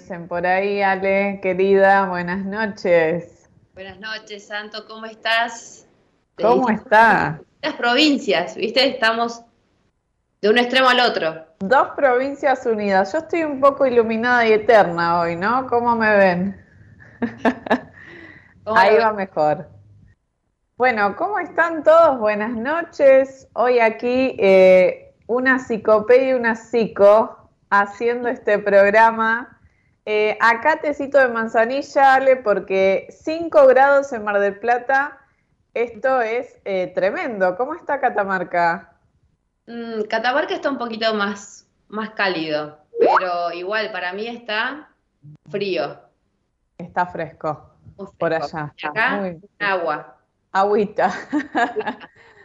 Dicen por ahí, Ale, querida, buenas noches. Buenas noches, Santo, ¿cómo estás? ¿Cómo está? Las provincias, ¿viste? Estamos de un extremo al otro. Dos provincias unidas. Yo estoy un poco iluminada y eterna hoy, ¿no? ¿Cómo me ven? ¿Cómo Ahí va mejor. Bueno, ¿cómo están todos? Buenas noches. Hoy aquí eh, una psicopedia y una psico haciendo este programa. Eh, acá tecito de manzanilla, Ale, porque 5 grados en Mar del Plata, esto es eh, tremendo. ¿Cómo está Catamarca? Mm, Catamarca está un poquito más, más cálido, pero igual para mí está frío. Está fresco por allá. Y acá, Muy- agua. Agüita.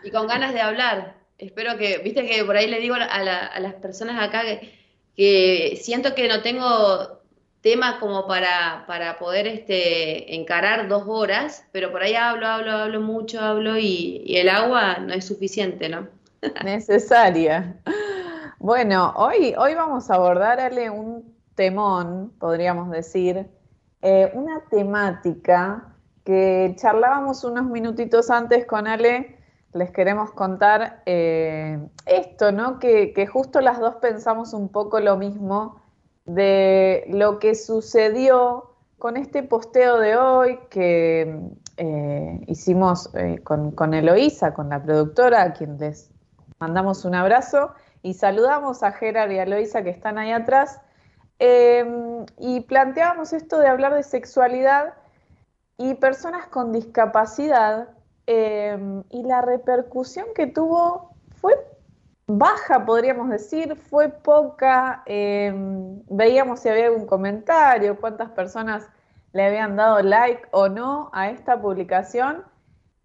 y con ganas de hablar. Espero que, viste que por ahí le digo a, a las personas acá que, que, siento que no tengo tema como para, para poder este, encarar dos horas, pero por ahí hablo, hablo, hablo mucho, hablo y, el agua no es suficiente, ¿no? Necesaria. Bueno, hoy, hoy vamos a abordar, Ale, un temón, podríamos decir, eh, una temática que charlábamos unos minutitos antes con Ale, les queremos contar eh, esto, ¿no? Que, que, justo las dos pensamos un poco lo mismo de lo que sucedió con este posteo de hoy que eh, hicimos con, con Eloísa, con la productora, a quien les mandamos un abrazo y saludamos a Gerard y a Eloísa que están ahí atrás. Em, y planteábamos esto de hablar de sexualidad y personas con discapacidad em, y la repercusión que tuvo fue baja, podríamos decir, fue poca. Em, veíamos si había algún comentario, cuántas personas le habían dado like o no a esta publicación.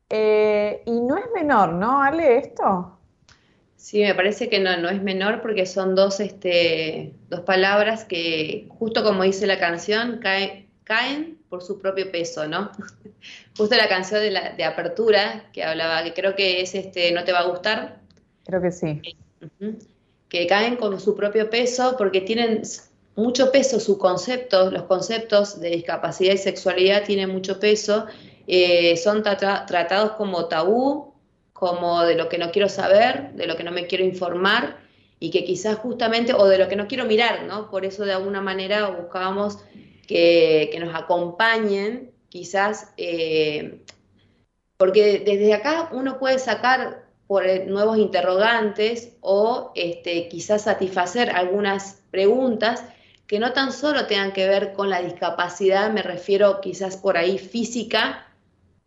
Eh, y no es menor, ¿no, Ale, esto? Sí, me parece que no, no es menor porque son dos, este, dos palabras que, justo como dice la canción, caen por su propio peso, ¿no? Justo la canción de, de apertura que hablaba, que creo que es este, No te va a gustar. Creo que sí. Que caen con su propio peso porque tienen mucho peso su concepto, los conceptos de discapacidad y sexualidad tienen mucho peso, eh, son tratados como tabú, como de lo que no quiero saber, de lo que no me quiero informar y que quizás justamente, o de lo que no quiero mirar, ¿no? Por eso de alguna manera buscábamos que, nos acompañen, quizás, eh, porque desde acá uno puede sacar por nuevos interrogantes o este, quizás satisfacer algunas preguntas que no tan solo tengan que ver con la discapacidad, me refiero quizás por ahí física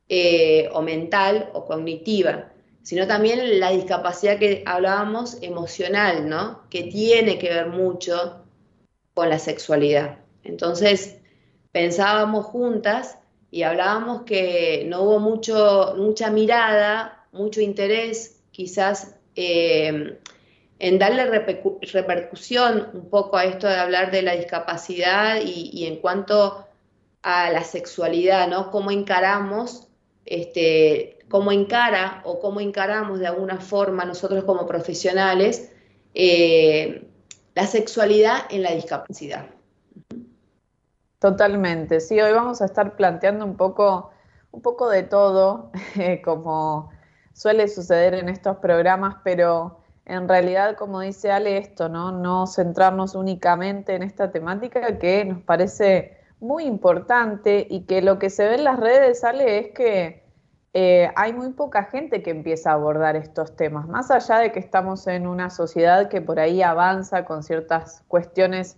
eh, o mental o cognitiva, sino también la discapacidad que hablábamos emocional, ¿no? Que tiene que ver mucho con la sexualidad. Entonces, pensábamos juntas y hablábamos que no hubo mucho, mucha mirada, mucho interés, quizás eh, en darle repercusión un poco a esto de hablar de la discapacidad y, en cuanto a la sexualidad, ¿no? Cómo encaramos este, cómo encara o cómo encaramos de alguna forma nosotros como profesionales eh, la sexualidad en la discapacidad. Totalmente, sí, hoy vamos a estar planteando un poco, un poco de todo, como suele suceder en estos programas, pero en realidad, como dice Ale, esto, ¿no? No centrarnos únicamente en esta temática que nos parece muy importante y que lo que se ve en las redes, Ale, es que eh, hay muy poca gente que empieza a abordar estos temas, más allá de que estamos en una sociedad que por ahí avanza con ciertas cuestiones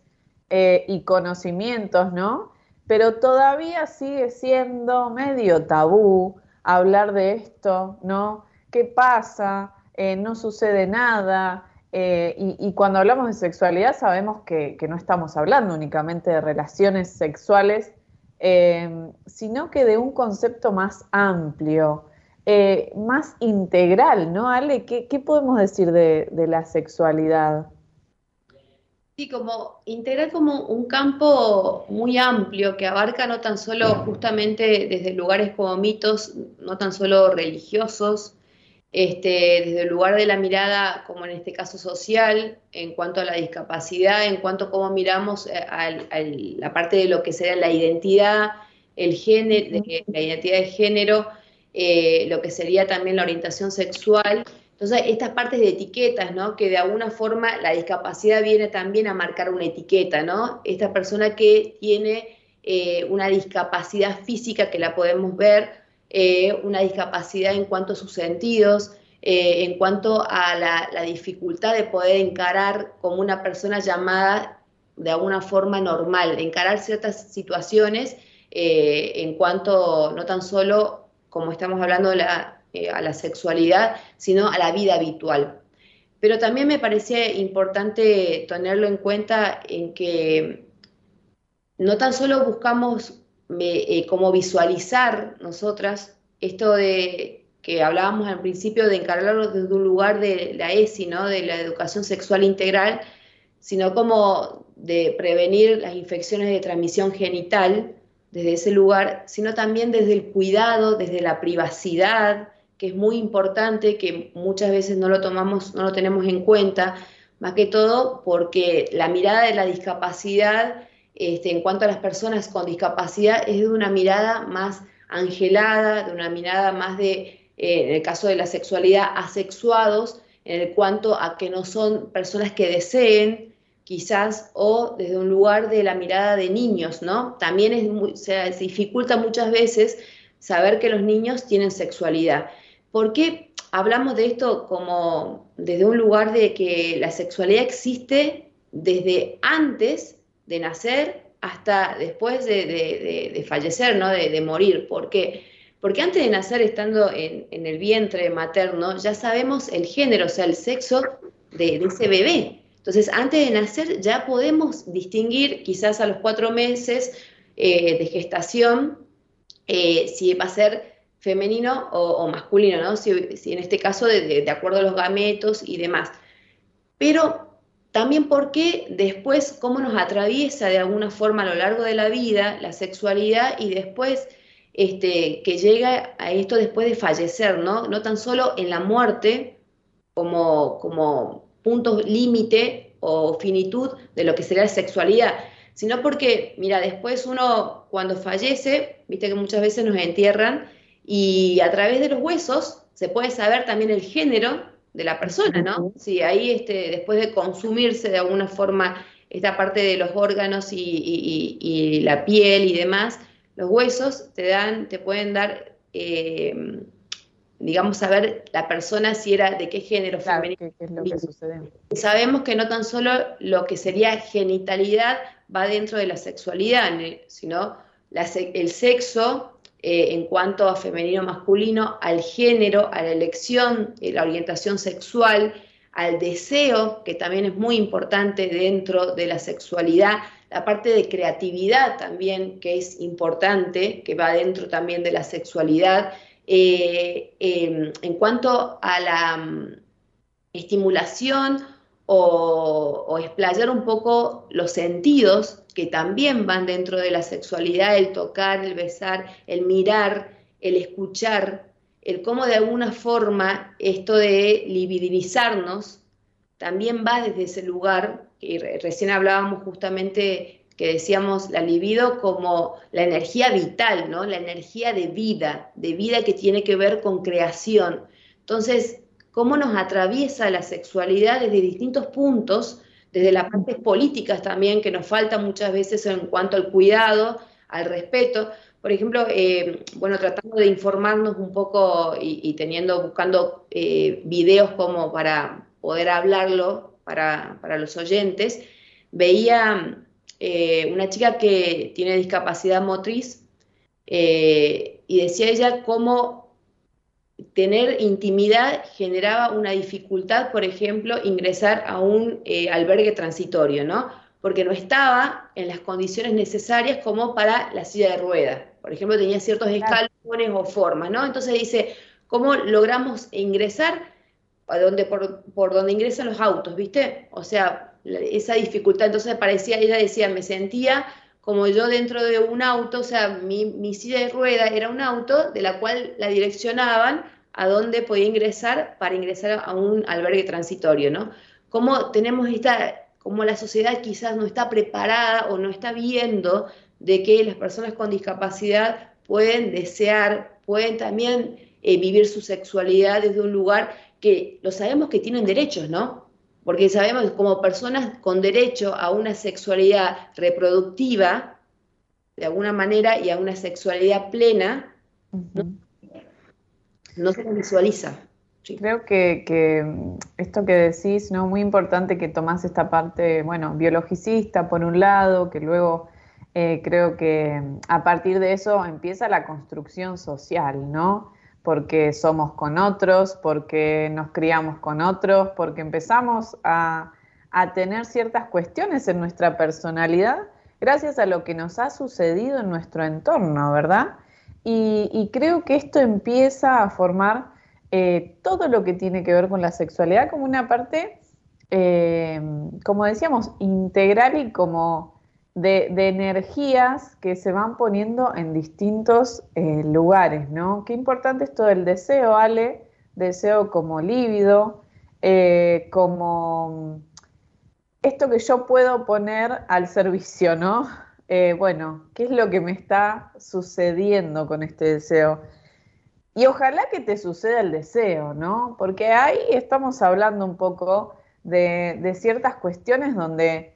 eh, y conocimientos, ¿no? Pero todavía sigue siendo medio tabú hablar de esto, ¿no? ¿Qué pasa? Eh, no sucede nada. Y, cuando hablamos de sexualidad sabemos que no estamos hablando únicamente de relaciones sexuales Em, sino que de un concepto más amplio, eh, más integral, ¿no, Ale? ¿Qué, podemos decir de, la sexualidad? Sí, como integral como un campo muy amplio que abarca no tan solo justamente desde lugares como mitos, no tan solo religiosos, este, desde el lugar de la mirada, como en este caso social, en cuanto a la discapacidad, en cuanto a cómo miramos eh, a, la parte de lo que sería la identidad, el género, la identidad de género, eh, lo que sería también la orientación sexual. Entonces, estas partes de etiquetas, ¿no? Que de alguna forma la discapacidad viene también a marcar una etiqueta, ¿no? Esta persona que tiene eh, una discapacidad física que la podemos ver, eh, una discapacidad en cuanto a sus sentidos, eh, en cuanto a la, dificultad de poder encarar como una persona llamada de alguna forma normal, encarar ciertas situaciones eh, en cuanto no tan solo, como estamos hablando, a la sexualidad, sino a la vida habitual. Pero también me parecía importante tenerlo en cuenta en que no tan solo buscamos eh, como visualizar nosotras esto de que hablábamos al principio de encargarlo desde un lugar de la ESI, ¿no? de la educación sexual integral, sino como de prevenir las infecciones de transmisión genital desde ese lugar, sino también desde el cuidado, desde la privacidad, que es muy importante, que muchas veces no lo tomamos, no lo tenemos en cuenta, más que todo porque la mirada de la discapacidad este, en cuanto a las personas con discapacidad es de una mirada más angelada, de una mirada más de, eh, en el caso de la sexualidad, asexuados, en el cuanto a que no son personas que deseen, quizás, o desde un lugar de la mirada de niños, ¿no? También se dificulta muchas veces saber que los niños tienen sexualidad. ¿Por qué hablamos de esto como desde un lugar de que la sexualidad existe desde antes de nacer hasta después de, fallecer, ¿no? de, morir? ¿Por qué? Porque antes de nacer, estando en, el vientre materno, ya sabemos el género, o sea, el sexo de, ese bebé. Entonces, antes de nacer ya podemos distinguir, quizás a los cuatro meses eh, de gestación, eh, si va a ser femenino o, masculino, ¿no? Si, en este caso de, acuerdo a los gametos y demás. Pero también porque después cómo nos atraviesa de alguna forma a lo largo de la vida la sexualidad y después este, que llega a esto después de fallecer, ¿no? No tan solo en la muerte como, como punto límite o finitud de lo que sería la sexualidad, sino porque, mira, después uno cuando fallece, viste que muchas veces nos entierran, y a través de los huesos se puede saber también el género de la persona, ¿no? Si ahí este, después de consumirse de alguna forma esta parte de los órganos y, la piel y demás, los huesos te dan, te pueden dar, eh, digamos, saber la persona si era de qué género femenino. es lo que sucede. Sabemos que no tan solo lo que sería genitalidad va dentro de la sexualidad, sino el sexo eh, en cuanto a femenino masculino, al género, a la elección, eh, la orientación sexual, al deseo, que también es muy importante dentro de la sexualidad, la parte de creatividad también, que es importante, que va dentro también de la sexualidad. Eh, em, en cuanto a la mm, estimulación o, o explayar un poco los sentidos, que también van dentro de la sexualidad, el tocar, el besar, el mirar, el escuchar, el cómo de alguna forma esto de libidinizarnos también va desde ese lugar, y recién hablábamos justamente que decíamos la libido como la energía vital, ¿no? La energía de vida, de vida que tiene que ver con creación. Entonces, cómo nos atraviesa la sexualidad desde distintos puntos desde las partes políticas también, que nos falta muchas veces en cuanto al cuidado, al respeto. Por ejemplo, eh, bueno, tratando de informarnos un poco y, teniendo, buscando eh, videos como para poder hablarlo para, los oyentes, veía eh, una chica que tiene discapacidad motriz y decía ella cómo tener intimidad generaba una dificultad, por ejemplo, ingresar a un eh, albergue transitorio, ¿no? Porque no estaba en las condiciones necesarias como para la silla de ruedas. Por ejemplo, tenía ciertos escalones o formas, ¿no? Entonces dice, ¿cómo logramos ingresar a donde, por, por donde ingresan los autos, ¿viste? O sea, esa dificultad. Entonces parecía, ella decía, me sentía como yo dentro de un auto, o sea, mi, silla de rueda era un auto de la cual la direccionaban a dónde podía ingresar para ingresar a un albergue transitorio, ¿no? Como tenemos esta, como la sociedad quizás no está preparada o no está viendo de que las personas con discapacidad pueden desear, pueden también eh, vivir su sexualidad desde un lugar que lo sabemos que tienen derechos, ¿no? Porque sabemos como personas con derecho a una sexualidad reproductiva, de alguna manera, y a una sexualidad plena, no, se visualiza. Creo que, esto que decís, ¿no? Muy importante que tomás esta parte, bueno, biologicista por un lado, que luego eh, creo que a partir de eso empieza la construcción social, ¿no? Porque somos con otros, porque nos criamos con otros, porque empezamos a, tener ciertas cuestiones en nuestra personalidad gracias a lo que nos ha sucedido en nuestro entorno, ¿verdad? y, creo que esto empieza a formar eh, todo lo que tiene que ver con la sexualidad como una parte, eh, como decíamos, integral y como de, energías que se van poniendo en distintos eh, lugares, ¿no? Qué importante esto del deseo, Ale, deseo como lívido, como esto que yo puedo poner al servicio, ¿no? Eh, bueno, ¿qué es lo que me está sucediendo con este deseo? Y ojalá que te suceda el deseo, ¿no? Porque ahí estamos hablando un poco de, ciertas cuestiones donde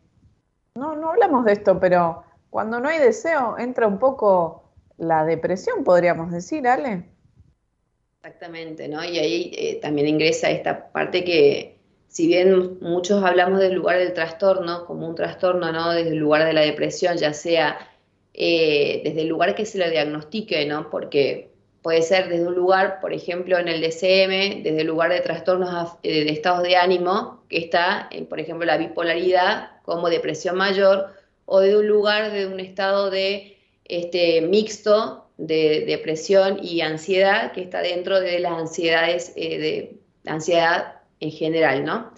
no, no hablamos de esto, pero cuando no hay deseo entra un poco la depresión, podríamos decir, Ale. Exactamente, ¿no? Y ahí eh, también ingresa esta parte que, si bien muchos hablamos del lugar del trastorno como un trastorno, ¿no? Desde el lugar de la depresión, ya sea eh, desde el lugar que se lo diagnostique, ¿no? Porque puede ser desde un lugar, por ejemplo, en el DCM, desde el lugar de trastornos eh, de estados de ánimo, que está, en, por ejemplo, la bipolaridad como depresión mayor, o de un lugar de un estado de este, mixto de depresión y ansiedad, que está dentro de las ansiedades eh, de ansiedad en general, ¿no?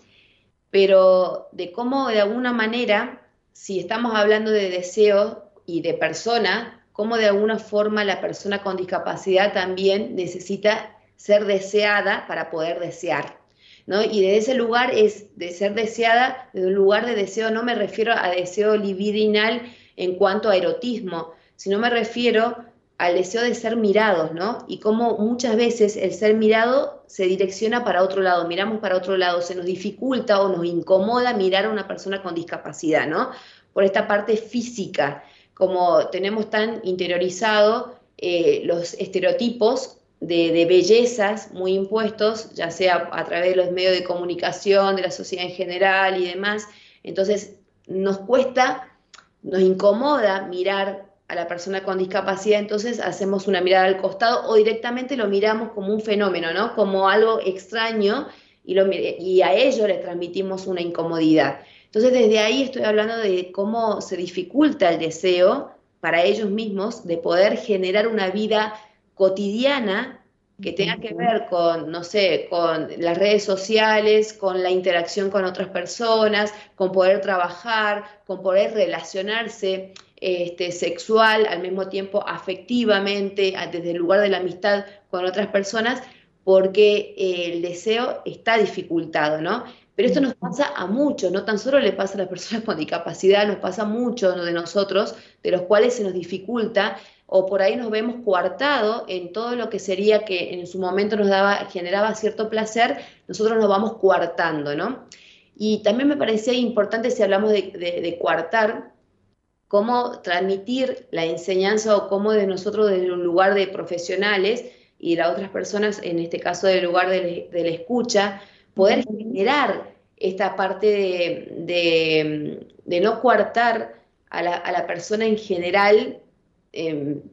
Pero de cómo de alguna manera, si estamos hablando de deseo y de persona, cómo de alguna forma la persona con discapacidad también necesita ser deseada para poder desear. ¿no? Y de ese lugar es de ser deseada, de un lugar de deseo, no me refiero a deseo libidinal en cuanto a erotismo, sino me refiero al deseo de ser mirados, ¿no? Y cómo muchas veces el ser mirado se direcciona para otro lado, miramos para otro lado, se nos dificulta o nos incomoda mirar a una persona con discapacidad, ¿no? Por esta parte física, como tenemos tan interiorizado eh, los estereotipos de, bellezas muy impuestos, ya sea a través de los medios de comunicación, de la sociedad en general y demás, entonces nos cuesta, nos incomoda mirar a la persona con discapacidad, entonces hacemos una mirada al costado o directamente lo miramos como un fenómeno, ¿no? Como algo extraño y, lo, y a ellos les transmitimos una incomodidad. Entonces desde ahí estoy hablando de cómo se dificulta el deseo para ellos mismos de poder generar una vida cotidiana que tenga que ver con, no sé, con las redes sociales, con la interacción con otras personas, con poder trabajar, con poder relacionarse este, sexual, al mismo tiempo afectivamente, desde el lugar de la amistad con otras personas, porque eh, el deseo está dificultado, ¿no? Pero esto nos pasa a muchos, no tan solo le pasa a las personas con discapacidad, nos pasa a muchos de nosotros, de los cuales se nos dificulta o por ahí nos vemos coartado en todo lo que sería que en su momento nos daba, generaba cierto placer, nosotros nos vamos coartando, ¿no? Y también me parecía importante si hablamos de, de, coartar, cómo transmitir la enseñanza o cómo de nosotros desde un lugar de profesionales y las otras personas, en este caso del lugar de, la escucha, poder generar esta parte de, de no coartar a la, a la, persona en general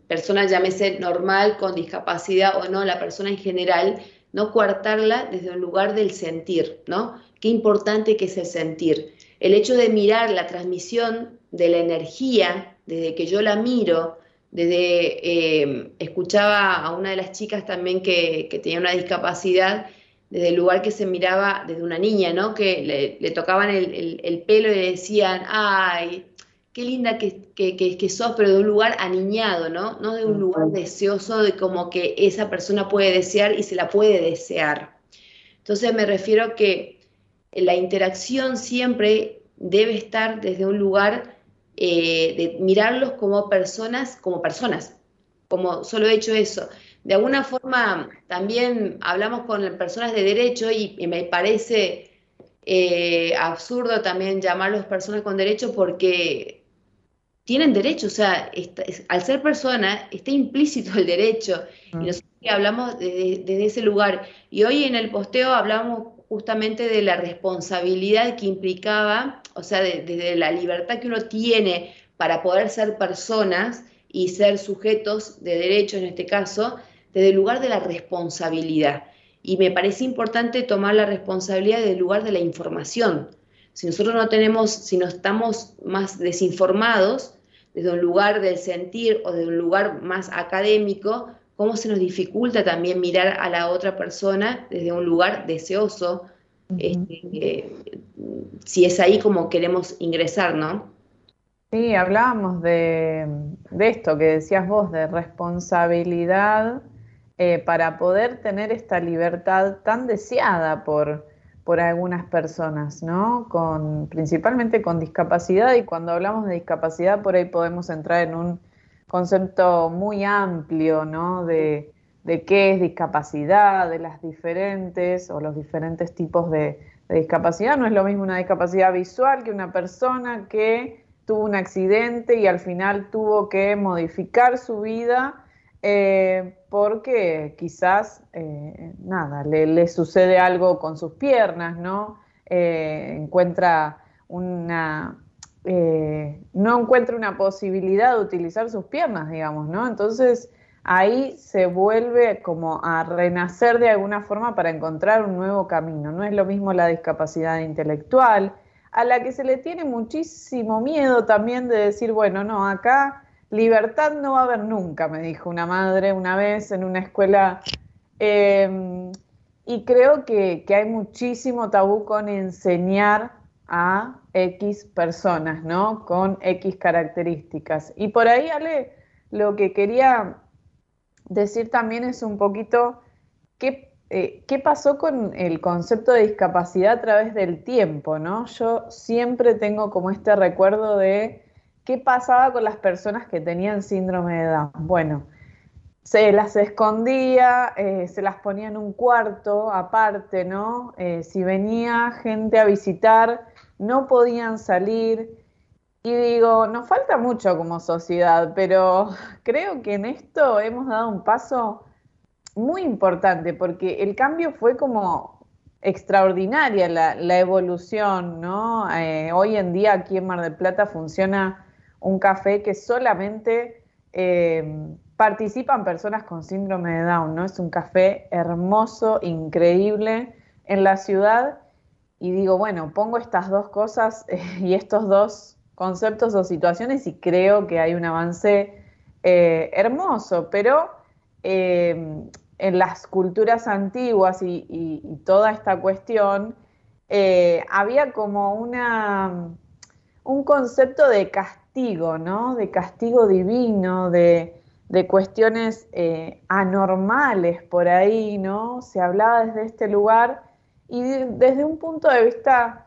persona llámese normal, con discapacidad o no, la persona en general, no coartarla desde un lugar del sentir, ¿no? Qué importante que es el sentir. El hecho de mirar la transmisión de la energía, desde que yo la miro, desde, eh, escuchaba a una de las chicas también que, tenía una discapacidad, desde el lugar que se miraba desde una niña, ¿no? Que le, tocaban el, el, pelo y le decían, ay, qué linda que, que, sos, pero de un lugar aniñado, ¿no? No de un lugar deseoso, de como que esa persona puede desear y se la puede desear. Entonces me refiero a que la interacción siempre debe estar desde un lugar eh, de mirarlos como personas, como personas, como solo he hecho eso. De alguna forma también hablamos con personas de derecho y, me parece eh, absurdo también llamarlos personas con derecho porque tienen derecho, o sea, al ser persona está implícito el derecho. Y mm. nosotros hablamos desde, ese lugar. Y hoy en el posteo hablamos justamente de la responsabilidad que implicaba, o sea, desde la libertad que uno tiene para poder ser personas y ser sujetos de derecho en este caso, desde el lugar de la responsabilidad. Y me parece importante tomar la responsabilidad desde el lugar de la información. Si nosotros no tenemos, si no estamos más desinformados, desde un lugar del sentir o de un lugar más académico, cómo se nos dificulta también mirar a la otra persona desde un lugar deseoso, este, eh, si es ahí como queremos ingresar, ¿no? Sí, hablábamos de, esto que decías vos, de responsabilidad eh, para poder tener esta libertad tan deseada por, por algunas personas, ¿no? Con, principalmente con discapacidad y cuando hablamos de discapacidad por ahí podemos entrar en un concepto muy amplio, ¿no? De, de qué es discapacidad, de las diferentes o los diferentes tipos de, de discapacidad. No es lo mismo una discapacidad visual que una persona que tuvo un accidente y al final tuvo que modificar su vida eh, porque quizás, eh, nada, le, sucede algo con sus piernas, ¿no? Eh, encuentra una, no encuentra una posibilidad de utilizar sus piernas, digamos, ¿no? Entonces ahí se vuelve como a renacer de alguna forma para encontrar un nuevo camino. No es lo mismo la discapacidad intelectual, a la que se le tiene muchísimo miedo también de decir, bueno, no, acá libertad no va a haber nunca, me dijo una madre una vez en una escuela. Em, y creo que, hay muchísimo tabú con enseñar a X personas, ¿no? Con X características. Y por ahí, Ale, lo que quería decir también es un poquito qué eh, ¿qué pasó con el concepto de discapacidad a través del tiempo? ¿no? Yo siempre tengo como este recuerdo de qué pasaba con las personas que tenían síndrome de Down. Bueno, se las escondía, eh, se las ponía en un cuarto aparte, ¿no? Eh, si venía gente a visitar, no podían salir. Y digo, nos falta mucho como sociedad, pero creo que en esto hemos dado un paso muy importante porque el cambio fue como extraordinaria la, evolución, ¿no? Eh, hoy en día aquí en Mar del Plata funciona un café que solamente eh, participan personas con síndrome de Down, ¿no? Es un café hermoso, increíble en la ciudad y digo, bueno, pongo estas dos cosas y estos dos conceptos o situaciones y creo que hay un avance eh, hermoso, pero en las culturas antiguas y, toda esta cuestión, eh, había como una, un concepto de castigo, ¿no? De castigo divino, de, cuestiones eh, anormales por ahí, ¿no? Se hablaba desde este lugar y desde un punto de vista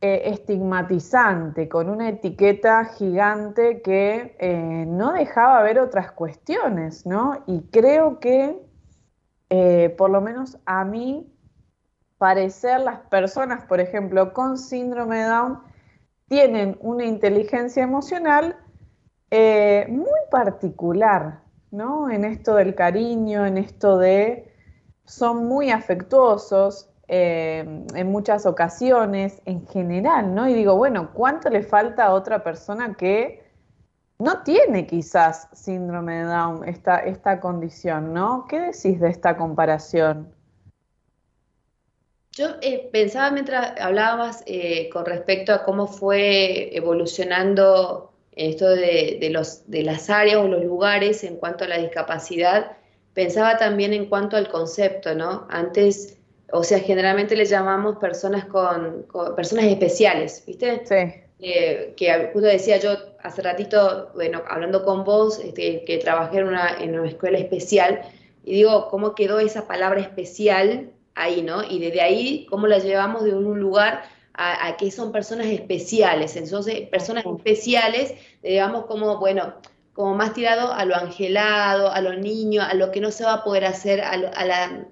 eh, estigmatizante, con una etiqueta gigante que no dejaba ver otras cuestiones, ¿no? Y creo que eh, por lo menos a mí, parecer las personas, por ejemplo, con síndrome de Down, tienen una inteligencia emocional eh, muy particular, ¿no? En esto del cariño, en esto de son muy afectuosos eh, en muchas ocasiones, en general, ¿no? Y digo, bueno, ¿cuánto le falta a otra persona que no tiene quizás síndrome de Down, esta, esta condición, ¿no? ¿Qué decís de esta comparación? Yo eh, pensaba mientras hablabas eh, con respecto a cómo fue evolucionando esto de, los, de las áreas o los lugares en cuanto a la discapacidad, pensaba también en cuanto al concepto, ¿no? Antes, o sea, generalmente le llamamos personas con, con personas especiales, ¿viste? Sí. Eh, que justo decía yo hace ratito, bueno, hablando con vos, este, que trabajé en una, en una escuela especial, y digo, ¿cómo quedó esa palabra especial ahí, no? Y desde ahí, ¿cómo la llevamos de un lugar a, a que son personas especiales? Entonces, personas especiales, digamos, como, bueno, como más tirado a lo angelado, a lo niño, a lo que no se va a poder hacer, a, la,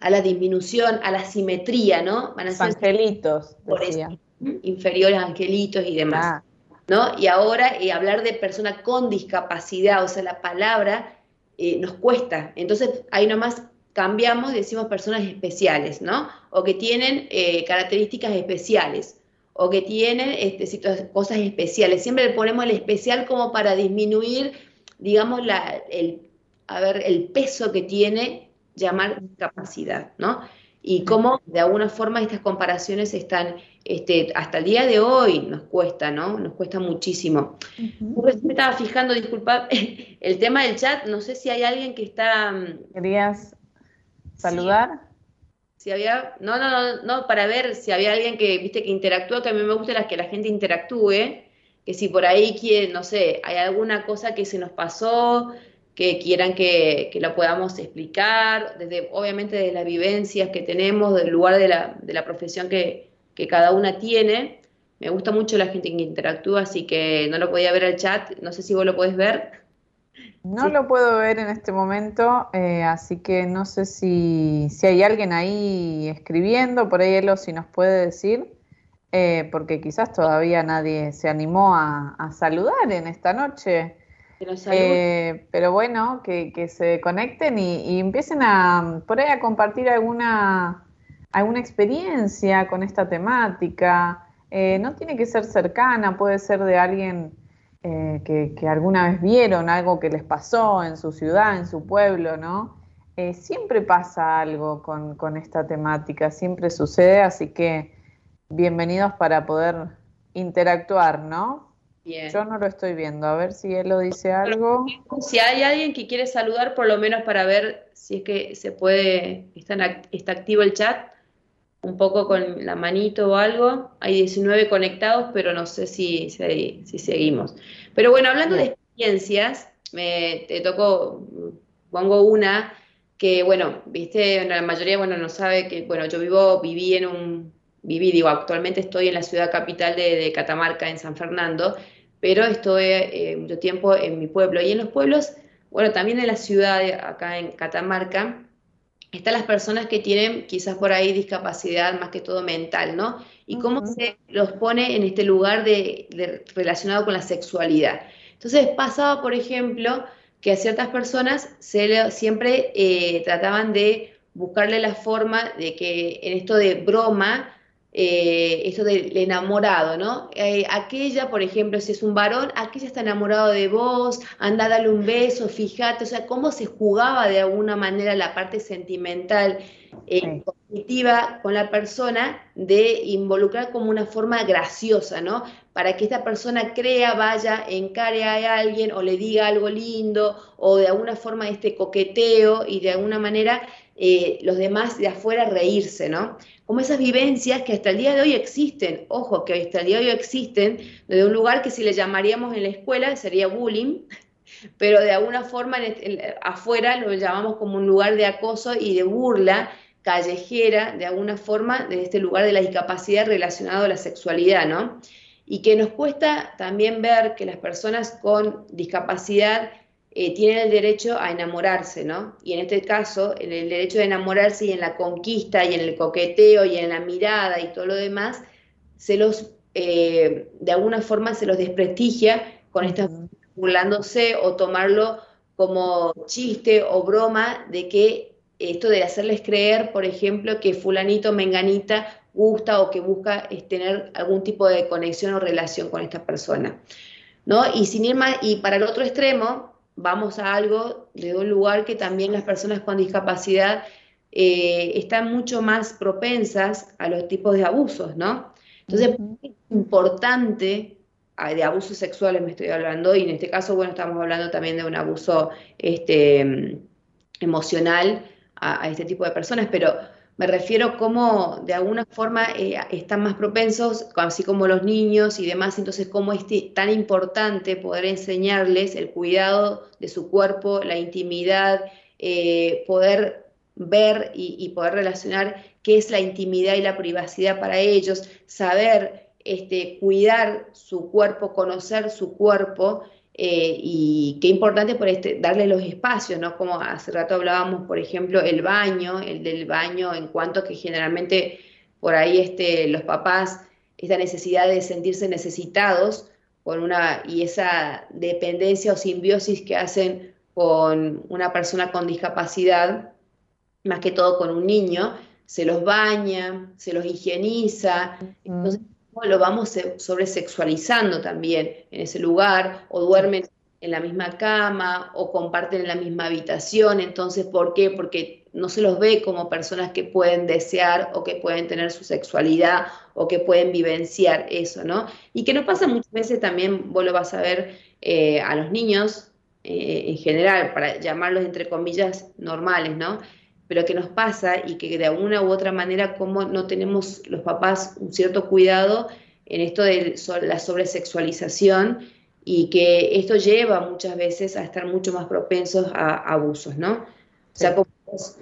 a la disminución, a la simetría, ¿no? Van a ser angelitos, decía inferiores, angelitos y demás. Ah. ¿no? Y ahora eh, hablar de persona con discapacidad, o sea, la palabra eh, nos cuesta. Entonces, ahí nomás cambiamos y decimos personas especiales, ¿no? O que tienen eh, características especiales, o que tienen este, cosas especiales. Siempre le ponemos el especial como para disminuir, digamos, la, el, a ver, el peso que tiene llamar discapacidad, ¿no? y cómo de alguna forma estas comparaciones están, este, hasta el día de hoy nos cuesta, ¿no? Nos cuesta muchísimo. Me estaba fijando, disculpa, el tema del chat, no sé si hay alguien que está... Mm, ¿Querías saludar? Si había, no, no, no, no, para ver si había alguien que, viste, que interactúa, que a mí me gusta las que la gente interactúe, que si por ahí quiere, no sé, hay alguna cosa que se nos pasó, que quieran que, que la podamos explicar, desde, obviamente desde las vivencias que tenemos, del lugar de la, de la profesión que, que cada una tiene. Me gusta mucho la gente que interactúa, así que no lo podía ver el chat, no sé si vos lo podés ver. No lo puedo ver en este momento, eh, así que no sé si, si, hay alguien ahí escribiendo, por ahí Elo si nos puede decir, eh, porque quizás todavía nadie se animó a, a saludar en esta noche. Eh, pero bueno, que, se conecten y, empiecen a por ahí a compartir alguna, alguna experiencia con esta temática. Eh, no tiene que ser cercana, puede ser de alguien eh, que, alguna vez vieron, algo que les pasó en su ciudad, en su pueblo, ¿no? siempre pasa algo con, con esta temática, siempre sucede, así que bienvenidos para poder interactuar, ¿no? Yo no lo estoy viendo, a ver si él lo dice algo. Si hay alguien que quiere saludar, por lo menos para ver si es que se puede, está, está activo el chat, un poco con la manito o algo. Hay 19 conectados, pero no sé si, si, seguimos. Pero bueno, hablando de experiencias, me te tocó, pongo una que, bueno, viste, la mayoría, bueno, no sabe que, bueno, yo vivo, viví en un, viví, digo, actualmente estoy en la ciudad capital de, de Catamarca, en San Fernando, pero estoy eh, mucho tiempo en mi pueblo. Y en los pueblos, bueno, también en la ciudad, acá en Catamarca, están las personas que tienen quizás por ahí discapacidad más que todo mental, ¿no? Y cómo se los pone en este lugar de, relacionado con la sexualidad. Entonces pasaba, por ejemplo, que a ciertas personas se siempre eh, trataban de buscarle la forma de que en esto de broma eh, eso del enamorado, ¿no? Eh, aquella, por ejemplo, si es un varón, aquella está enamorado de vos, anda a darle un beso, fíjate, o sea, cómo se jugaba de alguna manera la parte sentimental, eh, cognitiva con la persona, de involucrar como una forma graciosa, ¿no? Para que esta persona crea, vaya, encare a alguien o le diga algo lindo o de alguna forma este coqueteo y de alguna manera los demás de afuera reírse, ¿no? como esas vivencias que hasta el día de hoy existen, ojo, que hasta el día de hoy existen, de un lugar que si le llamaríamos en la escuela sería bullying, pero de alguna forma afuera lo llamamos como un lugar de acoso y de burla callejera, de alguna forma, de este lugar de la discapacidad relacionado a la sexualidad, ¿no? Y que nos cuesta también ver que las personas con discapacidad eh, tienen el derecho a enamorarse, ¿no? Y en este caso, en el derecho de enamorarse y en la conquista y en el coqueteo y en la mirada y todo lo demás, se los, eh, de alguna forma se los desprestigia con esta burlándose o tomarlo como chiste o broma de que esto de hacerles creer, por ejemplo, que fulanito, menganita gusta o que busca tener algún tipo de conexión o relación con esta persona. ¿No? Y sin ir más, y para el otro extremo, vamos a algo de un lugar que también las personas con discapacidad eh, están mucho más propensas a los tipos de abusos, ¿no? Entonces, es importante, ah, de abusos sexuales me estoy hablando, y en este caso, bueno, estamos hablando también de un abuso este, emocional a este tipo de personas, pero me refiero como de alguna forma eh, están más propensos, así como los niños y demás, entonces cómo es tan importante poder enseñarles el cuidado de su cuerpo, la intimidad, eh, poder ver y, poder relacionar qué es la intimidad y la privacidad para ellos, saber este, cuidar su cuerpo, conocer su cuerpo eh, y qué importante por este, darle los espacios, ¿no? Como hace rato hablábamos, por ejemplo, el baño, el del baño, en cuanto que generalmente por ahí este, los papás, esta necesidad de sentirse necesitados con una, y esa dependencia o simbiosis que hacen con una persona con discapacidad, más que todo con un niño, se los baña, se los higieniza, entonces lo vamos sobresexualizando también en ese lugar, o duermen en la misma cama, o comparten en la misma habitación. Entonces, ¿por qué? Porque no se los ve como personas que pueden desear o que pueden tener su sexualidad o que pueden vivenciar eso, ¿no? Y que nos pasa muchas veces también, vos lo vas a ver eh, a los niños eh, en general, para llamarlos entre comillas normales, ¿no? Pero que nos pasa y que de alguna u otra manera como no tenemos los papás un cierto cuidado en esto de la sobresexualización y que esto lleva muchas veces a estar mucho más propensos a, abusos, ¿no? O sea, como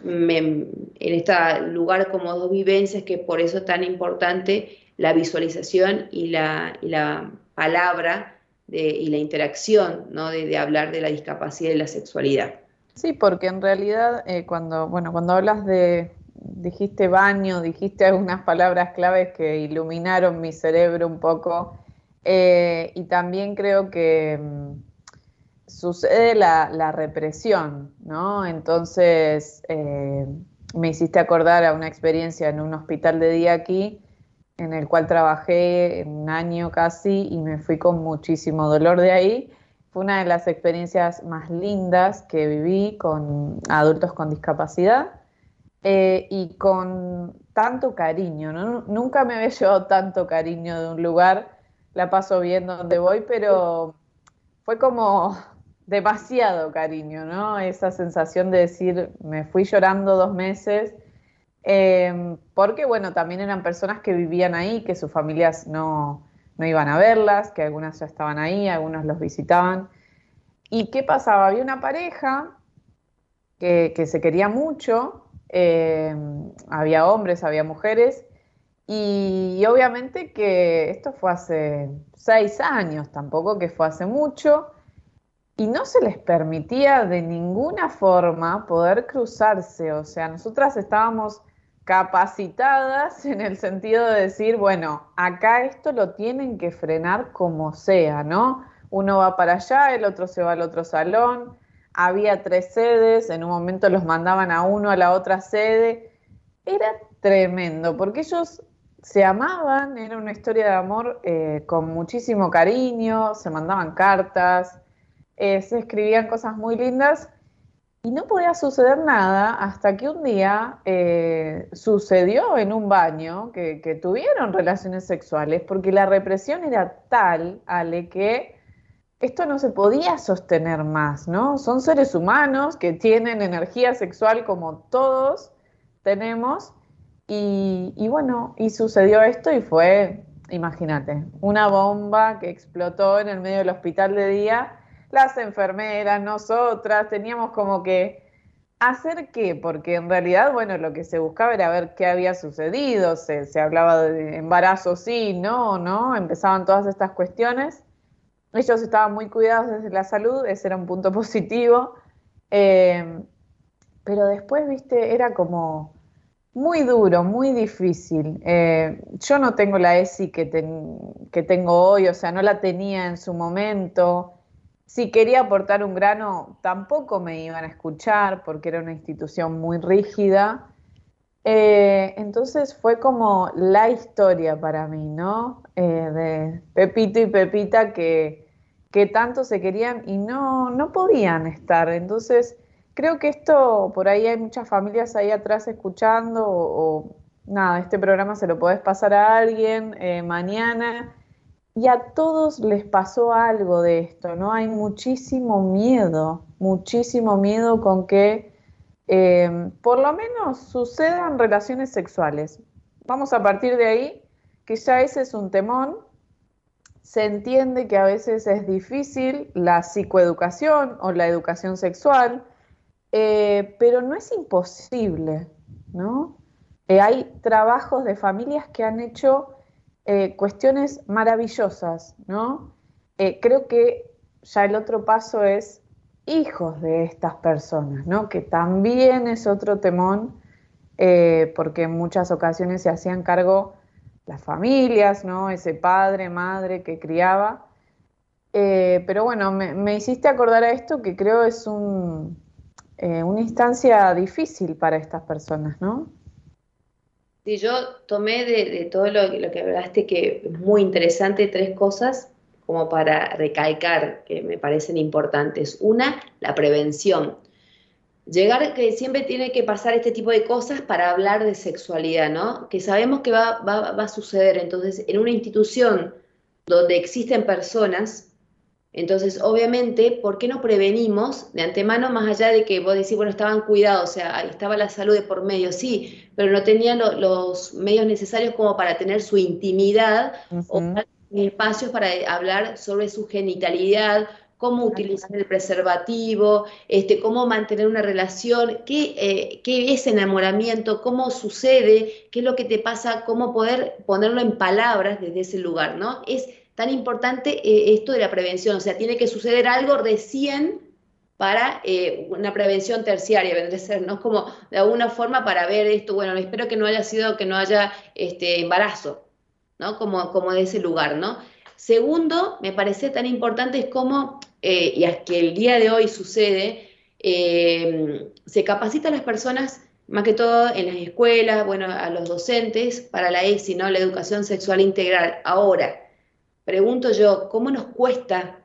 en este lugar como dos vivencias, que por eso es tan importante la visualización y la, la palabra de, y la interacción, ¿no? De, hablar de la discapacidad y la sexualidad. Sí, porque en realidad eh, cuando, bueno, cuando hablas de, dijiste baño, dijiste algunas palabras claves que iluminaron mi cerebro un poco eh, y también creo que mm, sucede la, represión, ¿no? Entonces eh, me hiciste acordar a una experiencia en un hospital de día aquí, en el cual trabajé un año casi y me fui con muchísimo dolor de ahí. Fue una de las experiencias más lindas que viví con adultos con discapacidad eh, y con tanto cariño. Nunca me había llevado tanto cariño de un lugar la paso bien donde voy, pero fue como demasiado cariño, ¿no? Esa sensación de decir, me fui llorando dos meses, em, porque bueno, también eran personas que vivían ahí, que sus familias no, no iban a verlas, que algunas ya estaban ahí, algunos los visitaban. ¿Y qué pasaba? Había una pareja que, se quería mucho, em, había hombres, había mujeres, y, obviamente que esto fue hace seis años, tampoco que fue hace mucho, y no se les permitía de ninguna forma poder cruzarse. O sea, nosotras estábamos capacitadas en el sentido de decir, bueno, acá esto lo tienen que frenar como sea, ¿no? Uno va para allá, el otro se va al otro salón, había tres sedes, en un momento los mandaban a uno a la otra sede. Era tremendo, porque ellos se amaban, era una historia de amor eh, con muchísimo cariño, se mandaban cartas, eh, se escribían cosas muy lindas y no podía suceder nada hasta que un día eh, sucedió en un baño que, que, tuvieron relaciones sexuales porque la represión era tal, Ale, que esto no se podía sostener más, ¿no? Son seres humanos que tienen energía sexual como todos tenemos y, bueno, y sucedió esto y fue, imagínate, una bomba que explotó en el medio del hospital de día. Las enfermeras, nosotras, teníamos como que hacer qué, porque en realidad, bueno, lo que se buscaba era ver qué había sucedido, se, hablaba de embarazo, sí, no, no, empezaban todas estas cuestiones. Ellos estaban muy cuidados desde la salud, ese era un punto positivo. Eh, pero después, viste, era como muy duro, muy difícil. Eh, yo no tengo la ESI que, que tengo hoy, o sea, no la tenía en su momento. Si quería aportar un grano, tampoco me iban a escuchar porque era una institución muy rígida. Eh, entonces fue como la historia para mí, ¿no? Eh, de Pepito y Pepita que, que tanto se querían y no, no podían estar. Entonces creo que esto, por ahí hay muchas familias ahí atrás escuchando o, nada, este programa se lo podés pasar a alguien eh, mañana y a todos les pasó algo de esto, ¿no? Hay muchísimo miedo, muchísimo miedo con que eh, por lo menos sucedan relaciones sexuales. Vamos a partir de ahí, que ya ese es un temón. Se entiende que a veces es difícil la psicoeducación o la educación sexual, eh, pero no es imposible, ¿no? Eh, hay trabajos de familias que han hecho eh, cuestiones maravillosas, ¿no? creo que ya el otro paso es hijos de estas personas, ¿no? Que también es otro temón, porque en muchas ocasiones se hacían cargo las familias, ¿no? Ese padre, madre que criaba. pero bueno, me, hiciste acordar a esto que creo es un, eh, una instancia difícil para estas personas, ¿no? Sí, yo tomé de, todo lo, que hablaste, que es muy interesante, tres cosas como para recalcar que me parecen importantes. Una, la prevención. llegar que siempre tiene que pasar este tipo de cosas para hablar de sexualidad, ¿no? Que sabemos que va, va, va a suceder. Entonces, en una institución donde existen personas, entonces, obviamente, ¿por qué no prevenimos de antemano, más allá de que vos decís, bueno, estaban cuidados, o sea, estaba la salud de por medio, sí, pero no tenían los medios necesarios como para tener su intimidad o espacios para hablar sobre su genitalidad, cómo utilizar el preservativo, este, cómo mantener una relación, qué, eh, qué, es enamoramiento, cómo sucede, qué es lo que te pasa, cómo poder ponerlo en palabras desde ese lugar, ¿no? Es tan importante eh, esto de la prevención, o sea, tiene que suceder algo recién para eh, una prevención terciaria, vendría a ser, ¿no? Como de alguna forma para ver esto, bueno, espero que no haya sido, que no haya este, embarazo, ¿no? Como, como de ese lugar, ¿no? Segundo, me parece tan importante es cómo, eh, y es que el día de hoy sucede, se capacita a las personas, más que todo en las escuelas, bueno, a los docentes, para la ESI, ¿no? La educación sexual integral. Ahora, pregunto yo, ¿cómo nos cuesta,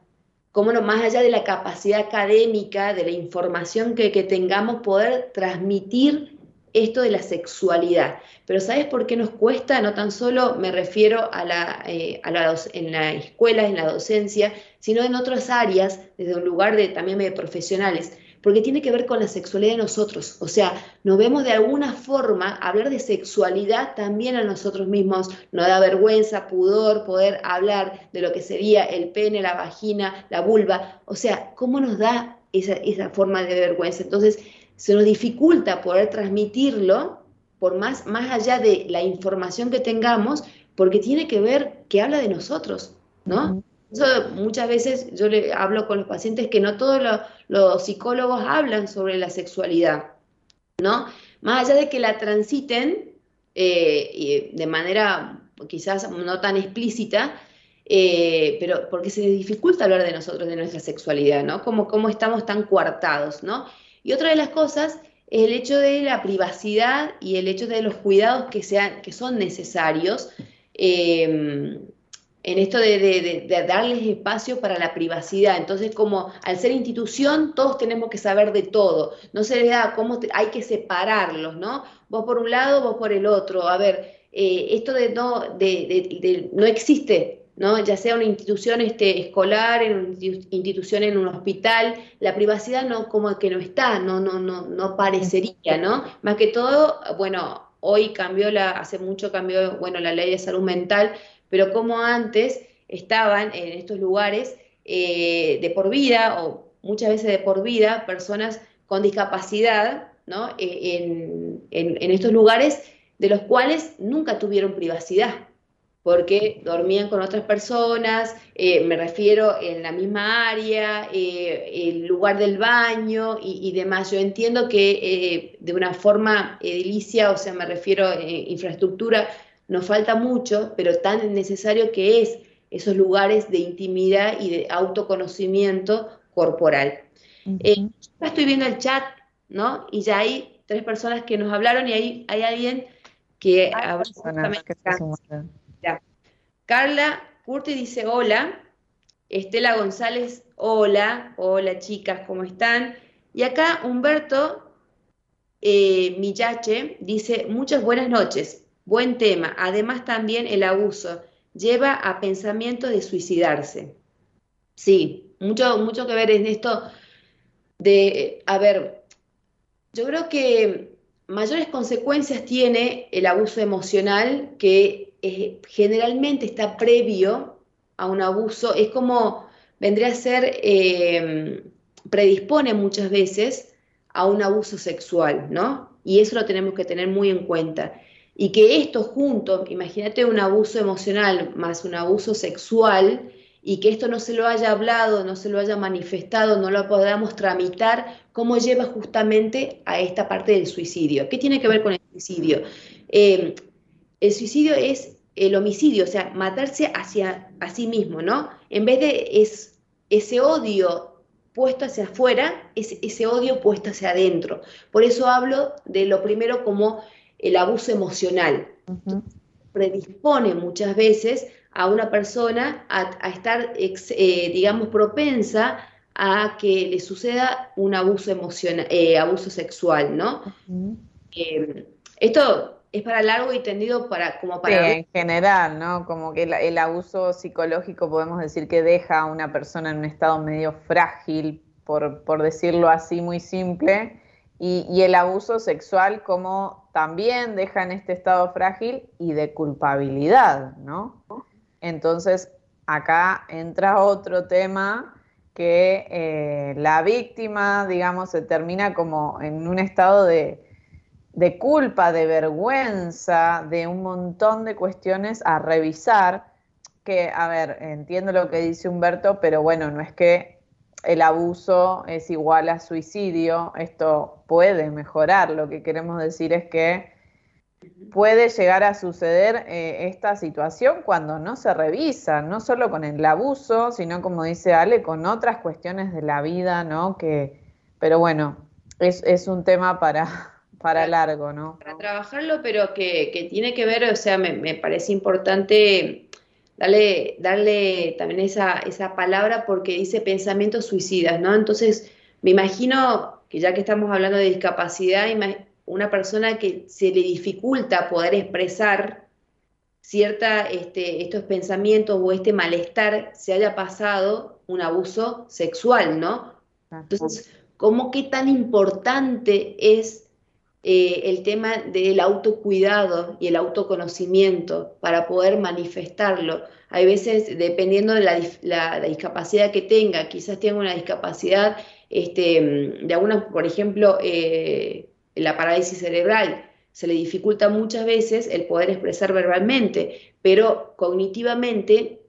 cómo no, más allá de la capacidad académica, de la información que, tengamos, poder transmitir esto de la sexualidad? Pero ¿sabes por qué nos cuesta? No tan solo me refiero a la, eh, a en la escuela, en la docencia, sino en otras áreas, desde un lugar de, también de profesionales porque tiene que ver con la sexualidad de nosotros. O sea, nos vemos de alguna forma, hablar de sexualidad también a nosotros mismos, nos da vergüenza, pudor poder hablar de lo que sería el pene, la vagina, la vulva. O sea, ¿cómo nos da esa, esa forma de vergüenza? Entonces, se nos dificulta poder transmitirlo por más, más allá de la información que tengamos, porque tiene que ver que habla de nosotros, ¿no? Eso muchas veces yo le hablo con los pacientes que no todos los, psicólogos hablan sobre la sexualidad, ¿no? Más allá de que la transiten eh, de manera quizás no tan explícita, eh, pero porque se les dificulta hablar de nosotros, de nuestra sexualidad, ¿no? Como, como estamos tan coartados, ¿no? Y otra de las cosas es el hecho de la privacidad y el hecho de los cuidados que, sean, que son necesarios. Eh, en esto de, darles espacio para la privacidad. Entonces, como al ser institución, todos tenemos que saber de todo. No se les da cómo hay que separarlos, ¿no? Vos por un lado, vos por el otro. A ver, eh, esto de no, de, no existe, ¿no? Ya sea una institución este, escolar, en una institución en un hospital, la privacidad no como que no está, no, no, no, no parecería, ¿no? Más que todo, bueno, hoy cambió la, hace mucho cambió, bueno, la ley de salud mental pero como antes estaban en estos lugares eh, de por vida o muchas veces de por vida personas con discapacidad ¿no? Eh, en, estos lugares de los cuales nunca tuvieron privacidad porque dormían con otras personas, eh, me refiero en la misma área, el lugar del baño y, demás. Yo entiendo que de una forma edilicia, o sea, me refiero a infraestructura, nos falta mucho, pero tan necesario que es esos lugares de intimidad y de autoconocimiento corporal. Eh, estoy viendo el chat, ¿no? Y ya hay tres personas que nos hablaron y hay, hay alguien que... Carla Curti dice hola. Estela González, hola. Hola chicas, ¿cómo están? Y acá Humberto eh, Millache dice muchas buenas noches. Buen tema. Además también el abuso lleva a pensamiento de suicidarse. Sí, mucho, mucho que ver en esto de, a ver, yo creo que mayores consecuencias tiene el abuso emocional que eh, generalmente está previo a un abuso, es como vendría a ser, eh, predispone muchas veces a un abuso sexual, ¿no? Y eso lo tenemos que tener muy en cuenta y que esto junto, imagínate un abuso emocional más un abuso sexual, y que esto no se lo haya hablado, no se lo haya manifestado, no lo podamos tramitar, ¿cómo lleva justamente a esta parte del suicidio? ¿Qué tiene que ver con el suicidio? Eh, el suicidio es el homicidio, o sea, matarse hacia a sí mismo, ¿no? En vez de es, ese odio puesto hacia afuera, es ese odio puesto hacia adentro. Por eso hablo de lo primero como el abuso emocional. Predispone muchas veces a una persona a, estar, eh, digamos, propensa a que le suceda un abuso emocional, eh, abuso sexual, ¿no? Eh, esto es para largo y tendido para como para sí, en general, ¿no? Como que el, el, abuso psicológico podemos decir que deja a una persona en un estado medio frágil, por, por decirlo así muy simple, y, el abuso sexual como también deja en este estado frágil y de culpabilidad, ¿no? Entonces, acá entra otro tema que eh, la víctima, digamos, se termina como en un estado de, de culpa, de vergüenza, de un montón de cuestiones a revisar, que, a ver, entiendo lo que dice Humberto, pero bueno, no es que el abuso es igual a suicidio, esto puede mejorar, lo que queremos decir es que puede llegar a suceder eh, esta situación cuando no se revisa, no solo con el abuso, sino como dice Ale, con otras cuestiones de la vida, ¿no? Que, pero bueno, es, es un tema para, para largo, ¿no? Para trabajarlo, pero que, que tiene que ver, o sea, me, me, parece importante darle, darle también esa, esa palabra porque dice pensamientos suicidas, ¿no? Entonces, me imagino que ya que estamos hablando de discapacidad, una persona que se le dificulta poder expresar cierta, este, estos pensamientos o este malestar se haya pasado un abuso sexual, ¿no? Entonces, ¿cómo qué tan importante es eh, el tema del autocuidado y el autoconocimiento para poder manifestarlo? Hay veces, dependiendo de la, discapacidad que tenga, quizás tenga una discapacidad este, de alguna, por ejemplo, eh, la parálisis cerebral, se le dificulta muchas veces el poder expresar verbalmente, pero cognitivamente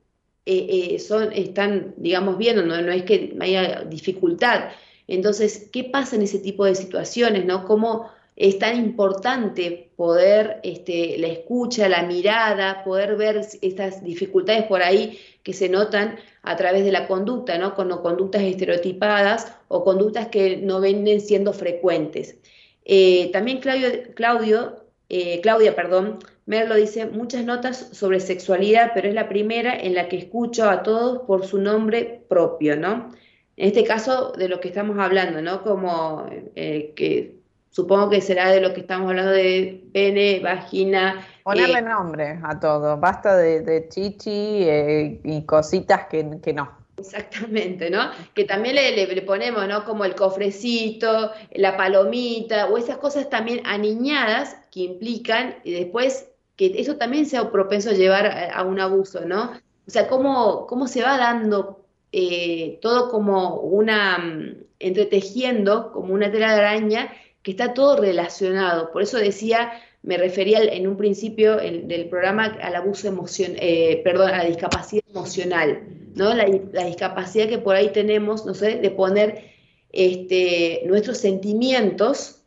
eh, son, están, digamos, bien, no, no es que haya dificultad. Entonces, ¿qué pasa en ese tipo de situaciones? ¿no? ¿Cómo es tan importante poder, este, la escucha, la mirada, poder ver estas dificultades por ahí que se notan a través de la conducta, ¿no? Con conductas estereotipadas o conductas que no vienen siendo frecuentes. Eh, también Claudio, eh, Claudia, perdón, Merlo dice muchas notas sobre sexualidad, pero es la primera en la que escucho a todos por su nombre propio, ¿no? En este caso de lo que estamos hablando, ¿no? Como eh, que supongo que será de lo que estamos hablando de pene, vagina. Ponerle eh, nombre a todo, basta de, de chichi eh, y cositas que, que no. Exactamente, ¿no? Que también le, le, le, ponemos, ¿no? Como el cofrecito, la palomita, o esas cosas también aniñadas que implican, y después que eso también sea propenso a llevar a, a un abuso, ¿no? O sea, cómo, cómo se va dando eh, todo como una, mm, entretejiendo, como una tela de araña, que está todo relacionado. Por eso decía, me refería en un principio el, del programa al abuso emocional, eh, perdón, a la discapacidad emocional, ¿no? La, discapacidad que por ahí tenemos, no sé, de poner este, nuestros sentimientos,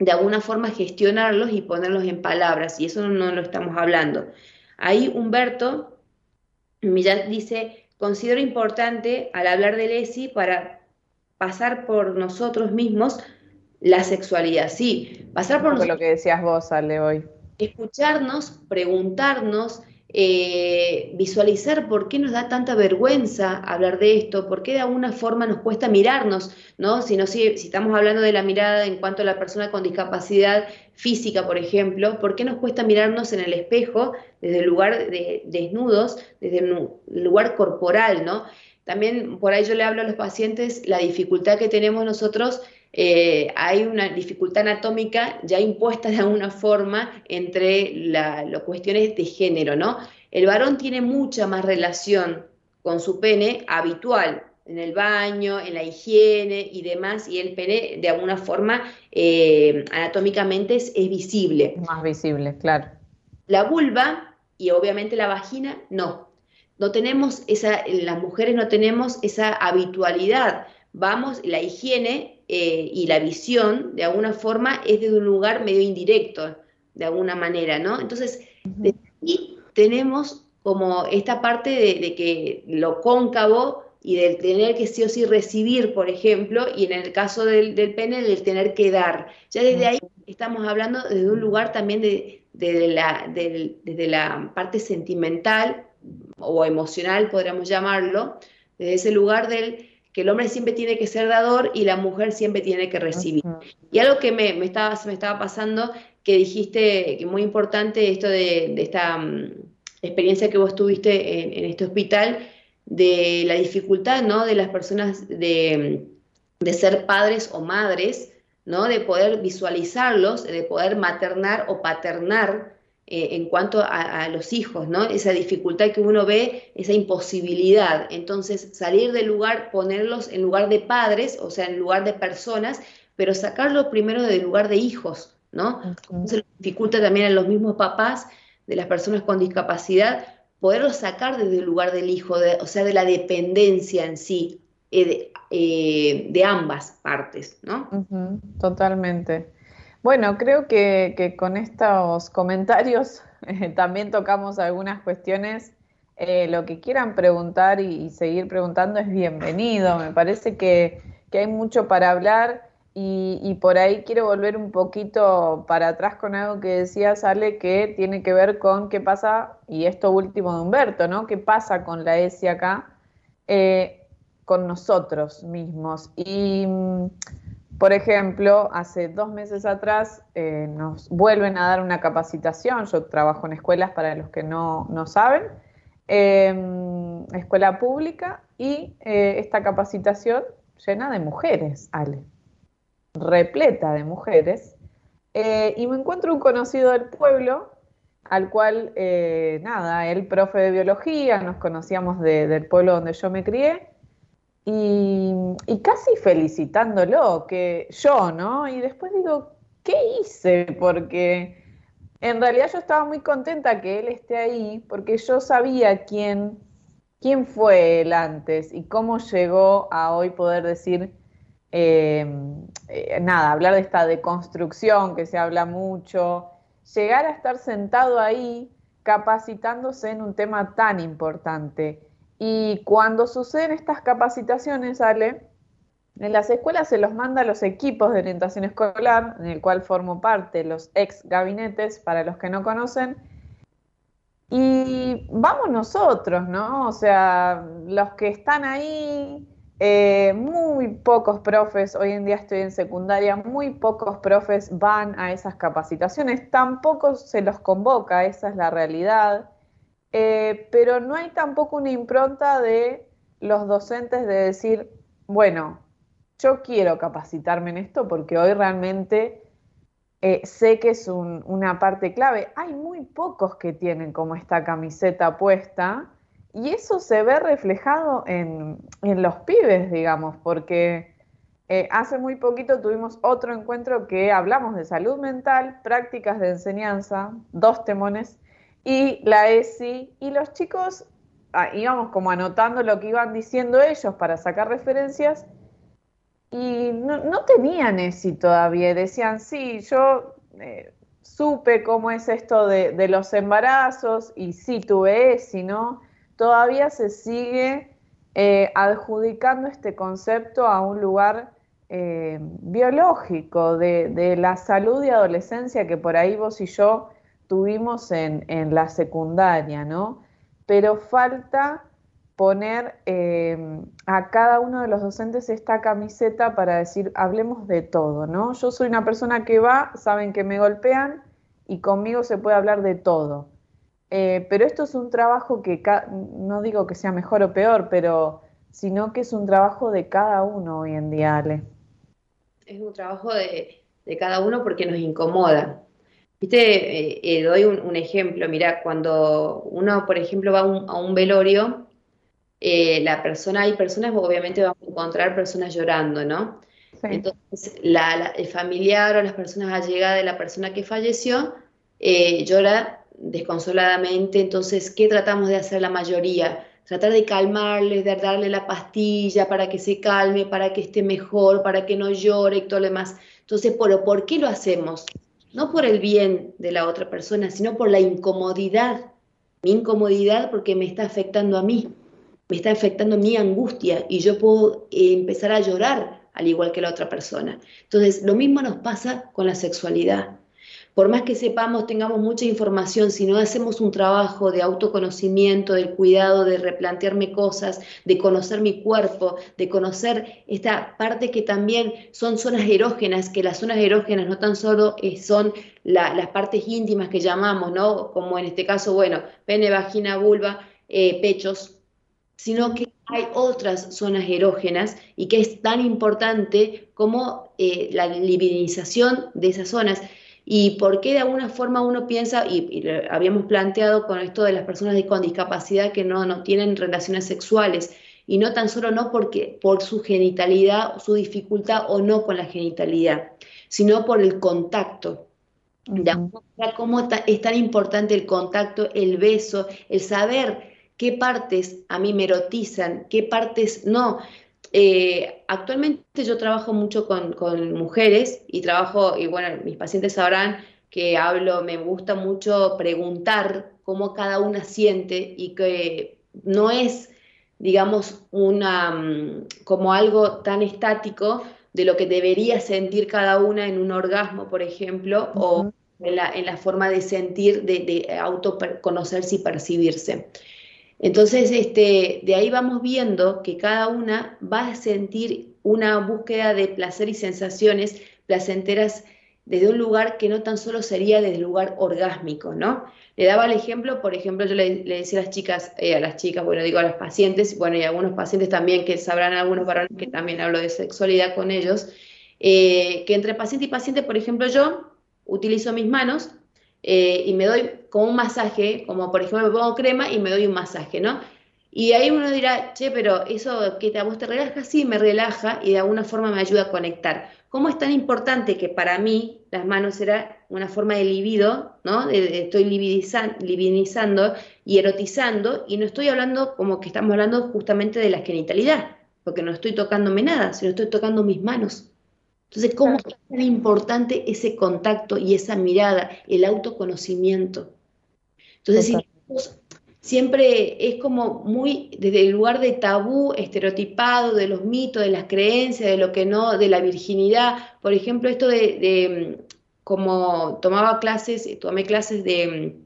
de alguna forma gestionarlos y ponerlos en palabras, y eso no, lo estamos hablando. Ahí Humberto Millán dice, considero importante al hablar del ESI para pasar por nosotros mismos la sexualidad, sí, pasar por nosotros, lo que decías vos, Ale, hoy. Escucharnos, preguntarnos, eh, visualizar por qué nos da tanta vergüenza hablar de esto, por qué de alguna forma nos cuesta mirarnos, ¿no? Si, no, si, si estamos hablando de la mirada en cuanto a la persona con discapacidad física, por ejemplo, ¿por qué nos cuesta mirarnos en el espejo desde el lugar de desnudos, desde el lugar corporal, ¿no? También por ahí yo le hablo a los pacientes la dificultad que tenemos nosotros eh, hay una dificultad anatómica ya impuesta de alguna forma entre las cuestiones de género, ¿no? El varón tiene mucha más relación con su pene habitual, en el baño, en la higiene y demás, y el pene de alguna forma eh, anatómicamente es, es visible. Más visible, claro. La vulva y obviamente la vagina, no. No tenemos esa, las mujeres no tenemos esa habitualidad. Vamos, la higiene eh, y la visión, de alguna forma, es desde un lugar medio indirecto, de alguna manera, ¿no? Entonces, desde aquí tenemos como esta parte de, de, que lo cóncavo y del tener que sí o sí recibir, por ejemplo, y en el caso del, del pene, del tener que dar. Ya desde ahí estamos hablando desde un lugar también de, de la, desde la parte sentimental o emocional, podríamos llamarlo, desde ese lugar del que el hombre siempre tiene que ser dador y la mujer siempre tiene que recibir. Y algo que me, me, estaba, me estaba pasando, que dijiste, que muy importante, esto de, esta mm, experiencia que vos tuviste en, este hospital, de la dificultad, ¿no? De las personas de, de ser padres o madres, ¿no? De poder visualizarlos, de poder maternar o paternar eh, en cuanto a, los hijos, ¿no? Esa dificultad que uno ve, esa imposibilidad. Entonces, salir del lugar, ponerlos en lugar de padres, o sea, en lugar de personas, pero sacarlo primero del lugar de hijos, ¿no? Entonces, dificulta también a los mismos papás de las personas con discapacidad poderlos sacar desde el lugar del hijo, o sea, de la dependencia en sí, eh, eh, de, ambas partes, ¿no? totalmente. Bueno, creo que, con estos comentarios eh, también tocamos algunas cuestiones. Eh, lo que quieran preguntar y, seguir preguntando es bienvenido. Me parece que, hay mucho para hablar y, por ahí quiero volver un poquito para atrás con algo que decía Ale, que tiene que ver con qué pasa, y esto último de Humberto, ¿no? ¿Qué pasa con la ESI acá? Eh, con nosotros mismos. Y mm, por ejemplo, hace dos meses atrás eh, nos vuelven a dar una capacitación. Yo trabajo en escuelas para los que no, saben, em, escuela pública, y eh, esta capacitación llena de mujeres, Ale, repleta de mujeres. Eh, y me encuentro un conocido del pueblo, al cual, nada, él profe de biología, nos conocíamos del pueblo donde yo me crié, y, casi felicitándolo, que yo, ¿no? Y después digo, ¿qué hice? Porque en realidad yo estaba muy contenta que él esté ahí, porque yo sabía quién, quién fue él antes y cómo llegó a hoy poder decir, em, eh, nada, hablar de esta deconstrucción que se habla mucho, llegar a estar sentado ahí capacitándose en un tema tan importante. Y cuando suceden estas capacitaciones, Ale, en las escuelas se los manda a los equipos de orientación escolar, en el cual formo parte, los ex gabinetes, para los que no conocen, y vamos nosotros, ¿no? O sea, los que están ahí, eh, muy pocos profes, hoy en día estoy en secundaria, muy pocos profes van a esas capacitaciones, tampoco se los convoca, esa es la realidad. Eh, pero no hay tampoco una impronta de los docentes de decir, bueno, yo quiero capacitarme en esto porque hoy realmente eh, sé que es una parte clave. Hay muy pocos que tienen como esta camiseta puesta y eso se ve reflejado en, los pibes, digamos, porque eh, hace muy poquito tuvimos otro encuentro que hablamos de salud mental, prácticas de enseñanza, dos temones y la ESI, y los chicos ah, íbamos como anotando lo que iban diciendo ellos para sacar referencias, y no, tenían ESI todavía, decían, sí, yo eh, supe cómo es esto de, los embarazos, y sí tuve ESI, ¿no? Todavía se sigue eh, adjudicando este concepto a un lugar eh, biológico de, de la salud y adolescencia que por ahí vos y yo tuvimos en, la secundaria, ¿no? Pero falta poner eh, a cada uno de los docentes esta camiseta para decir, hablemos de todo, ¿no? Yo soy una persona que va, saben que me golpean y conmigo se puede hablar de todo. Eh, pero esto es un trabajo que, no digo que sea mejor o peor, pero sino que es un trabajo de cada uno hoy en día, Ale. Es un trabajo de, de cada uno porque nos incomoda. Viste, eh, eh, doy un, ejemplo, mira, cuando uno, por ejemplo, va a un velorio, eh, la persona, hay personas, obviamente vamos a encontrar personas llorando, ¿no? Entonces, el familiar o las personas allegadas de la persona que falleció llora desconsoladamente, entonces, ¿qué tratamos de hacer la mayoría? Tratar de calmarle, de darle la pastilla para que se calme, para que esté mejor, para que no llore y todo lo demás. Entonces, ¿por, ¿por qué lo hacemos? No por el bien de la otra persona, sino por la incomodidad. Mi incomodidad porque me está afectando a mí, me está afectando mi angustia y yo puedo eh, empezar a llorar al igual que la otra persona. Entonces, lo mismo nos pasa con la sexualidad. Por más que sepamos, tengamos mucha información, si no hacemos un trabajo de autoconocimiento, del cuidado, de replantearme cosas, de conocer mi cuerpo, de conocer esta parte que también son zonas erógenas, que las zonas erógenas no tan solo eh, son las partes íntimas que llamamos, ¿no? Como en este caso, bueno, pene, vagina, vulva, eh, pechos, sino que hay otras zonas erógenas y que es tan importante como eh, la libidinización de esas zonas. ¿Y por qué de alguna forma uno piensa, y, habíamos planteado con esto de las personas con discapacidad que no, no tienen relaciones sexuales, y no tan solo no porque por su genitalidad, su dificultad o no con la genitalidad, sino por el contacto. De alguna cómo es tan importante el contacto, el beso, el saber qué partes a mí me erotizan, qué partes no. Eh, actualmente yo trabajo mucho con, mujeres y trabajo, y bueno, mis pacientes sabrán que hablo, me gusta mucho preguntar cómo cada una siente y que no es, digamos, una, mm, como algo tan estático de lo que debería sentir cada una en un orgasmo, por ejemplo, o en la, forma de sentir, de, de autoconocerse y percibirse. Entonces, este, de ahí vamos viendo que cada una va a sentir una búsqueda de placer y sensaciones placenteras desde un lugar que no tan solo sería desde el lugar orgásmico, ¿no? Le daba el ejemplo, por ejemplo, yo le, decía a las chicas, eh, a las chicas, bueno, digo a las pacientes, bueno, y a algunos pacientes también que sabrán, algunos varones que también hablo de sexualidad con ellos, eh, que entre paciente y paciente, por ejemplo, yo utilizo mis manos eh, y me doy como un masaje, como por ejemplo me pongo crema y me doy un masaje, ¿no? Y ahí uno dirá, che, pero eso que te, a vos te relaja, sí, me relaja y de alguna forma me ayuda a conectar. ¿Cómo es tan importante que para mí las manos era una forma de libido, ¿no? estoy libidinizando y erotizando y no estoy hablando como que estamos hablando justamente de la genitalidad, porque no estoy tocándome nada, sino estoy tocando mis manos. Entonces, ¿cómo es tan importante ese contacto y esa mirada, el autoconocimiento? Entonces, siempre es como muy desde el lugar de tabú, estereotipado, de los mitos, de las creencias, de lo que no, de la virginidad. Por ejemplo, esto de, como tomaba clases, tomé clases de,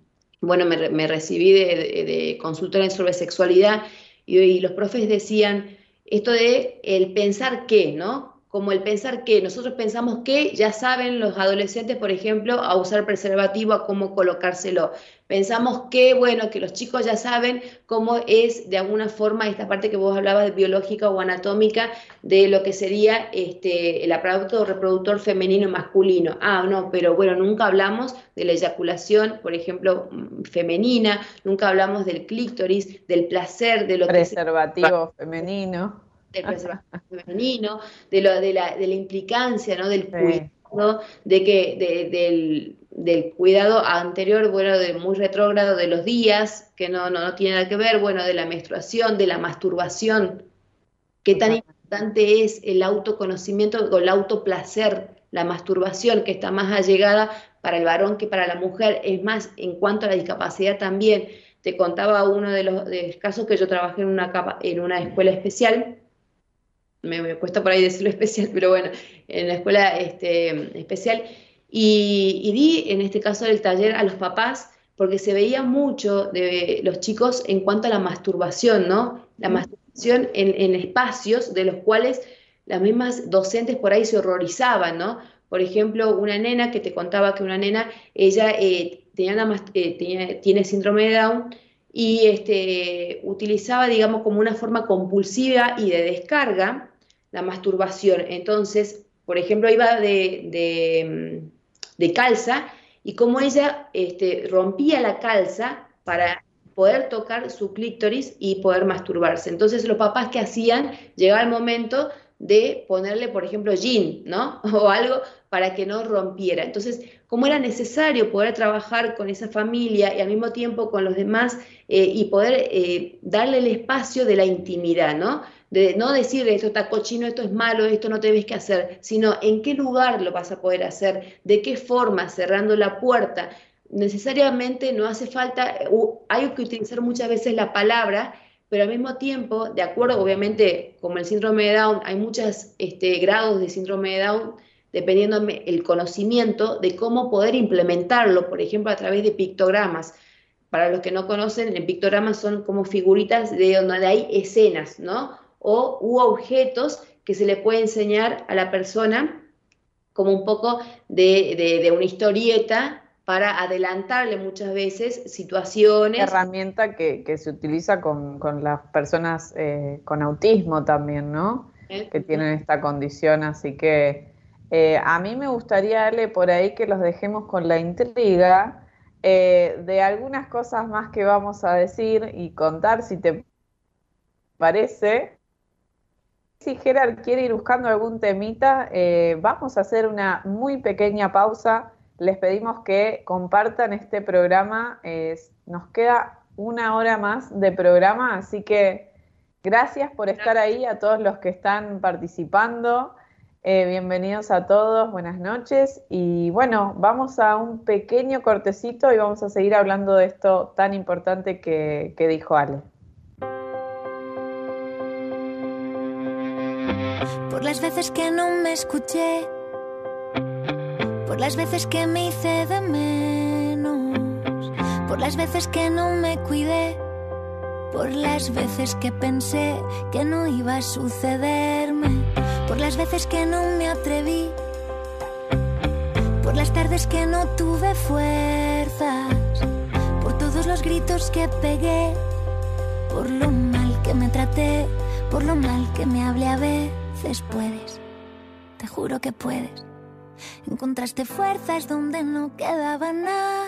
bueno, me, recibí de, consultora en sobre sexualidad y, y los profes decían esto de el pensar qué, ¿no? Como el pensar que nosotros pensamos que ya saben los adolescentes, por ejemplo, a usar preservativo, a cómo colocárselo. Pensamos que, bueno, que los chicos ya saben cómo es de alguna forma esta parte que vos hablabas de biológica o anatómica de lo que sería este, el aparato reproductor femenino masculino. Ah, no, pero bueno, nunca hablamos de la eyaculación, por ejemplo, femenina, nunca hablamos del clítoris, del placer, de lo preservativo femenino del preservativo femenino, de, lo, de, la, de la implicancia, ¿no? Del cuidado, de que, del, del, cuidado anterior, bueno, de muy retrógrado de los días, que no, no, no, tiene nada que ver, bueno, de la menstruación, de la masturbación, qué tan importante es el autoconocimiento o el autoplacer, la masturbación, que está más allegada para el varón que para la mujer, es más, en cuanto a la discapacidad también. Te contaba uno de los, de los casos que yo trabajé en una, capa, en una escuela especial, me, cuesta por ahí decirlo especial, pero bueno, en la escuela este, especial, y, di en este caso del taller a los papás, porque se veía mucho de los chicos en cuanto a la masturbación, ¿no? La masturbación en, espacios de los cuales las mismas docentes por ahí se horrorizaban, ¿no? Por ejemplo, una nena que te contaba que una nena, ella eh, tenía una, eh, tiene síndrome de Down, y este, utilizaba, digamos, como una forma compulsiva y de descarga la masturbación. Entonces, por ejemplo, iba de, de, calza y como ella este, rompía la calza para poder tocar su clítoris y poder masturbarse. Entonces los papás que hacían, llegaba el momento de ponerle, por ejemplo, jean, ¿no? O algo para que no rompiera. Entonces, como era necesario poder trabajar con esa familia y al mismo tiempo con los demás eh, y poder eh, darle el espacio de la intimidad, ¿no? De no decirle esto está cochino, esto es malo, esto no debes que hacer, sino en qué lugar lo vas a poder hacer, de qué forma, cerrando la puerta. Necesariamente no hace falta, hay que utilizar muchas veces la palabra, pero al mismo tiempo, de acuerdo, obviamente, como el síndrome de Down, hay muchos este, grados de síndrome de Down, dependiendo el conocimiento de cómo poder implementarlo, por ejemplo, a través de pictogramas. Para los que no conocen, en pictogramas son como figuritas de donde hay escenas, ¿no? O u objetos que se le puede enseñar a la persona como un poco de, una historieta para adelantarle muchas veces situaciones. Herramienta que, se utiliza con, las personas eh, con autismo también, ¿no? Eh, que tienen esta condición, así que eh, a mí me gustaría darle por ahí que los dejemos con la intriga de algunas cosas más que vamos a decir y contar, si te parece si Gerard quiere ir buscando algún temita, eh, vamos a hacer una muy pequeña pausa. Les pedimos que compartan este programa. nos queda una hora más de programa, así que gracias por estar ahí a todos los que están participando. Eh, bienvenidos a todos, buenas noches. Y bueno, vamos a un pequeño cortecito y vamos a seguir hablando de esto tan importante que dijo Ale. Por las veces que no me escuché, por las veces que me hice de menos, por las veces que no me cuidé, por las veces que pensé que no iba a sucederme, por las veces que no me atreví, por las tardes que no tuve fuerzas, por todos los gritos que pegué, por lo mal que me traté, por lo mal que me hablé a ver puedes, te juro que puedes. Encontraste fuerzas donde no quedaba nada.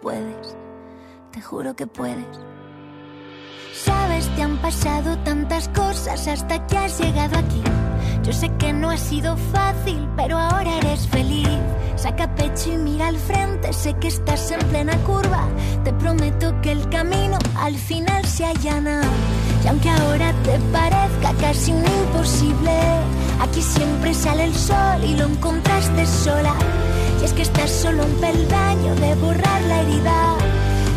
Puedes, te juro que puedes. Sabes, te han pasado tantas cosas hasta que has llegado aquí. Yo sé que no ha sido fácil, pero ahora eres feliz. Saca pecho y mira al frente, sé que estás en plena curva. Te prometo que el camino al final se allana. Y aunque ahora te parezca casi un imposible, aquí siempre sale el sol y lo encontraste sola. Y es que estás solo un peldaño de borrar la herida.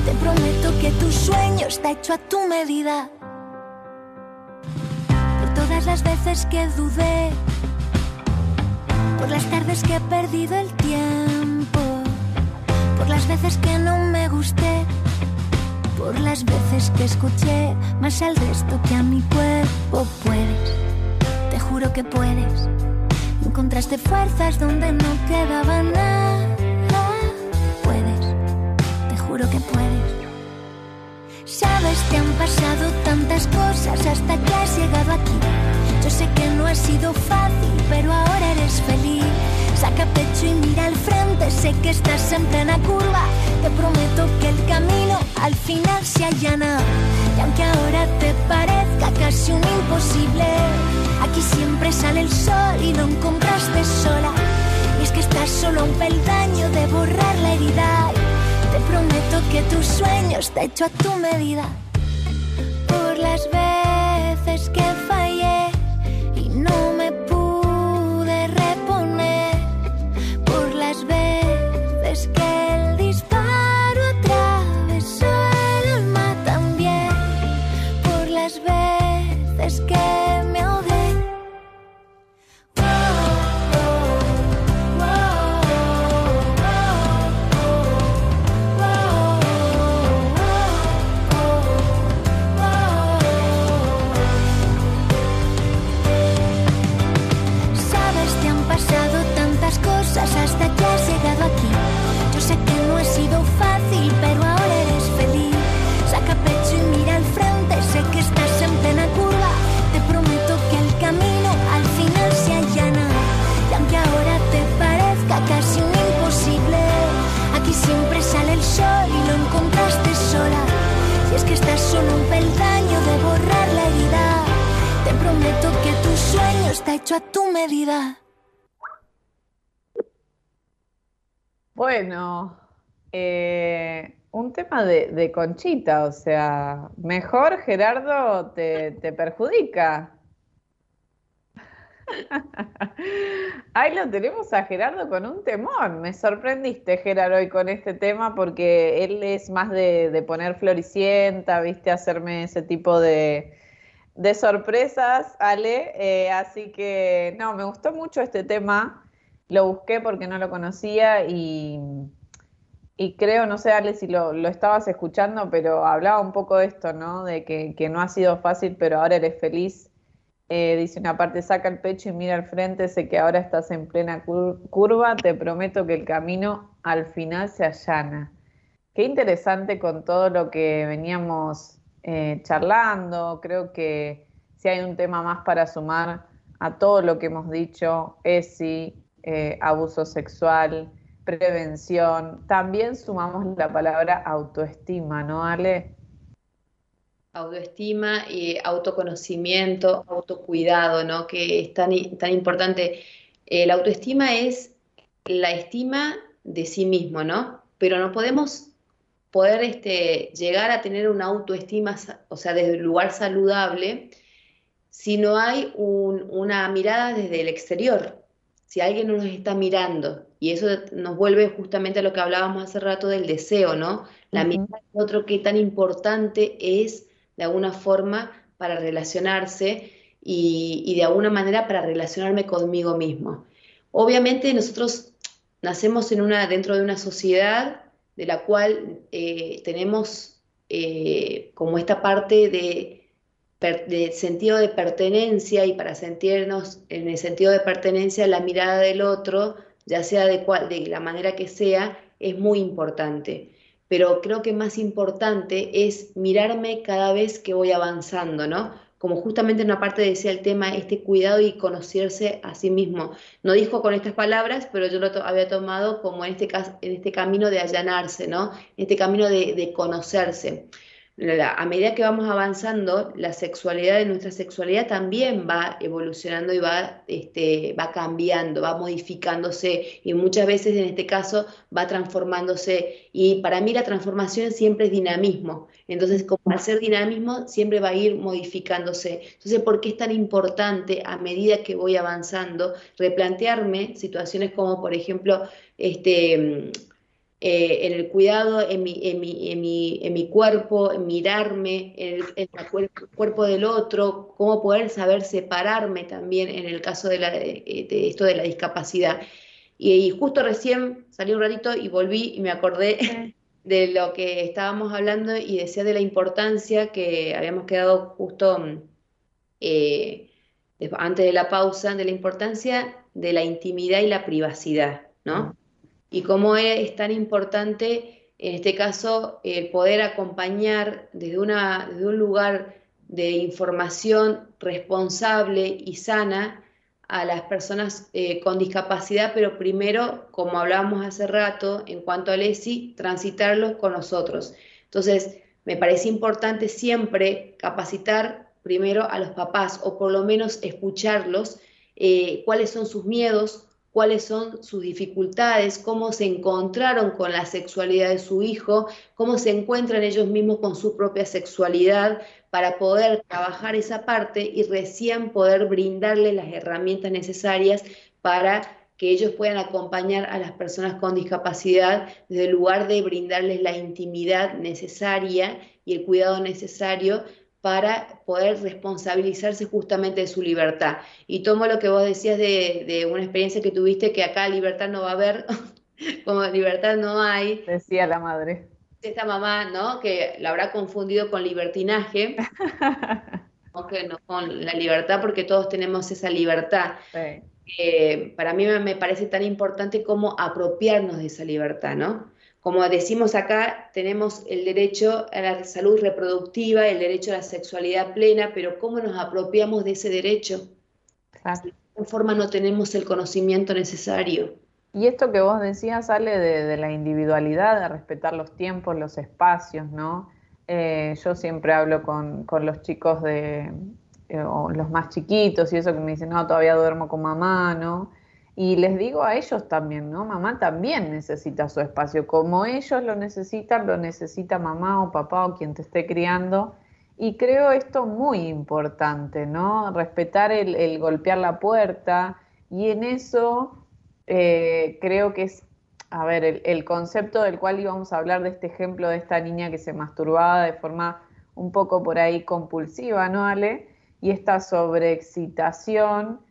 Te prometo que tu sueño está hecho a tu medida. Todas las veces que dudé, por las tardes que he perdido el tiempo, por las veces que no me gusté por las veces que escuché más al resto que a mi cuerpo. Puedes, te juro que puedes. Encontraste fuerzas donde no quedaba nada. Puedes, te juro que puedes. Sabes, te han pasado tantas cosas hasta que has llegado aquí. Yo sé que no ha sido fácil, pero ahora eres feliz. Saca pecho y mira al frente, sé que estás en plena curva. Te prometo que el camino al final se allana. Y aunque ahora te parezca casi un imposible, aquí siempre sale el sol y lo encontraste sola. Y es que estás solo un peldaño de borrar la herida. Te prometo que tu sueño está hecho a tu medida. Por las veces que fallé y no está hecho a tu medida. Bueno, eh, un tema de, conchita, o sea, mejor Gerardo te, te perjudica. Ahí lo tenemos a Gerardo con un temón. Me sorprendiste, Gerardo, hoy con este tema porque él es más de, de poner floricienta, viste, hacerme ese tipo de, de sorpresas, Ale, eh, así que no, me gustó mucho este tema, lo busqué porque no lo conocía y, y creo, no sé, Ale, si lo, lo, estabas escuchando, pero hablaba un poco de esto, ¿no? De que, que no ha sido fácil, pero ahora eres feliz. Eh, dice una parte, saca el pecho y mira al frente, sé que ahora estás en plena curva, te prometo que el camino al final se allana. Qué interesante con todo lo que veníamos eh, charlando. Creo que si hay un tema más para sumar a todo lo que hemos dicho, ESI, eh, abuso sexual, prevención, también sumamos la palabra autoestima, ¿no, Ale? Autoestima, y autoconocimiento, autocuidado, ¿no? Que es tan, tan importante. la autoestima es la estima de sí mismo, ¿no? Pero no podemos poder este, llegar a tener una autoestima, o sea, desde un lugar saludable, si no hay una mirada desde el exterior, si alguien nos está mirando, y eso nos vuelve justamente a lo que hablábamos hace rato del deseo, ¿no? La mirada de otro que tan importante es, de alguna forma, para relacionarse y, y de alguna manera para relacionarme conmigo mismo. Obviamente nosotros nacemos en una, dentro de una sociedad de la cual eh, tenemos eh, como esta parte de, sentido de pertenencia y para sentirnos en el sentido de pertenencia la mirada del otro, ya sea de, de la manera que sea, es muy importante. Pero creo que más importante es mirarme cada vez que voy avanzando, ¿no? Como justamente en una parte decía el tema, este cuidado y conocerse a sí mismo. No dijo con estas palabras, pero yo lo había tomado como en este, en este camino de allanarse, ¿no? En este camino de conocerse a medida que vamos avanzando, la sexualidad de nuestra sexualidad también va evolucionando y va, este, va cambiando, va modificándose y muchas veces en este caso va transformándose. Y para mí la transformación siempre es dinamismo. Entonces, como ser dinamismo, siempre va a ir modificándose. Entonces, ¿por qué es tan importante a medida que voy avanzando replantearme situaciones como, por ejemplo, este eh, en el cuidado en mi, en mi, en mi, en mi cuerpo, en mirarme, en el, cuerpo del otro, cómo poder saber separarme también en el caso de, la, de, esto de la discapacidad. Y, justo recién salí un ratito y volví y me acordé de lo que estábamos hablando y decía de la importancia que habíamos quedado justo eh, antes de la pausa, de la importancia de la intimidad y la privacidad, ¿no? Y cómo es tan importante, en este caso, el poder acompañar desde, una, desde un lugar de información responsable y sana a las personas eh, con discapacidad, pero primero, como hablábamos hace rato, en cuanto al ESI, transitarlos con nosotros. Entonces, me parece importante siempre capacitar primero a los papás o por lo menos escucharlos, eh, cuáles son sus miedos, cuáles son sus dificultades, cómo se encontraron con la sexualidad de su hijo, cómo se encuentran ellos mismos con su propia sexualidad para poder trabajar esa parte y recién poder brindarles las herramientas necesarias para que ellos puedan acompañar a las personas con discapacidad desde el lugar de brindarles la intimidad necesaria y el cuidado necesario para poder responsabilizarse justamente de su libertad. Y tomo lo que vos decías de, una experiencia que tuviste, que acá libertad no va a haber, como libertad no hay. Decía la madre. Esta mamá, ¿no? Que la habrá confundido con libertinaje, aunque no con la libertad, porque todos tenemos esa libertad. Eh, para mí me parece tan importante como apropiarnos de esa libertad, ¿no? Como decimos acá, tenemos el derecho a la salud reproductiva, el derecho a la sexualidad plena, pero ¿cómo nos apropiamos de ese derecho? De qué forma no tenemos el conocimiento necesario. Y esto que vos decías sale de, la individualidad, de respetar los tiempos, los espacios, ¿no? Eh, yo siempre hablo con, los chicos de, eh, o los más chiquitos y eso que me dicen, no, todavía duermo con mamá, ¿no? Y les digo a ellos también, ¿no? Mamá también necesita su espacio. Como ellos lo necesitan, lo necesita mamá o papá o quien te esté criando. Y creo esto muy importante, ¿no? Respetar el, golpear la puerta. Y en eso eh, creo que es, a ver, el, el, concepto del cual íbamos a hablar de este ejemplo de esta niña que se masturbaba de forma un poco por ahí compulsiva, ¿no, Ale? y esta sobreexcitación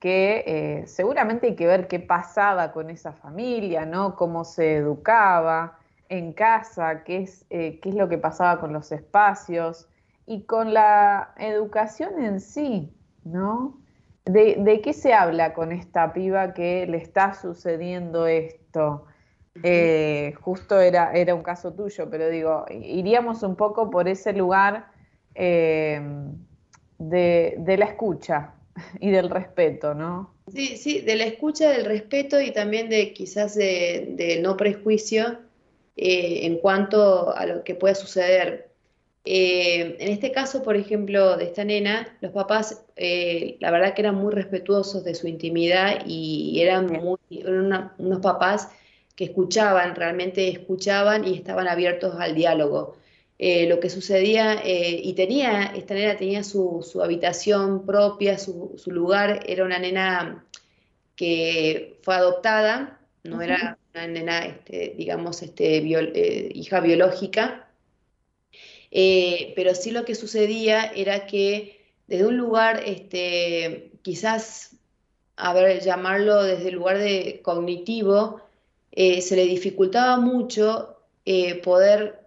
que eh, seguramente hay que ver qué pasaba con esa familia, ¿no? Cómo se educaba en casa, qué es, eh, qué es lo que pasaba con los espacios y con la educación en sí, ¿no? ¿De, qué se habla con esta piba que le está sucediendo esto? Eh, justo era, era un caso tuyo, pero digo, iríamos un poco por ese lugar de, de la escucha, y del respeto, ¿no? Sí, sí, de la escucha, del respeto y también de quizás de, no prejuicio eh, en cuanto a lo que pueda suceder. Eh, en este caso, por ejemplo, de esta nena, los papás, eh, la verdad que eran muy respetuosos de su intimidad y eran, muy, eran unos papás que escuchaban, realmente escuchaban y estaban abiertos al diálogo. Eh, lo que sucedía, eh, y tenía, esta nena tenía su, habitación propia, su, lugar, era una nena que fue adoptada, no era una nena, este, digamos, este, eh, hija biológica, pero sí lo que sucedía era que desde un lugar, este, quizás, a ver, llamarlo desde el lugar de cognitivo, se le dificultaba mucho poder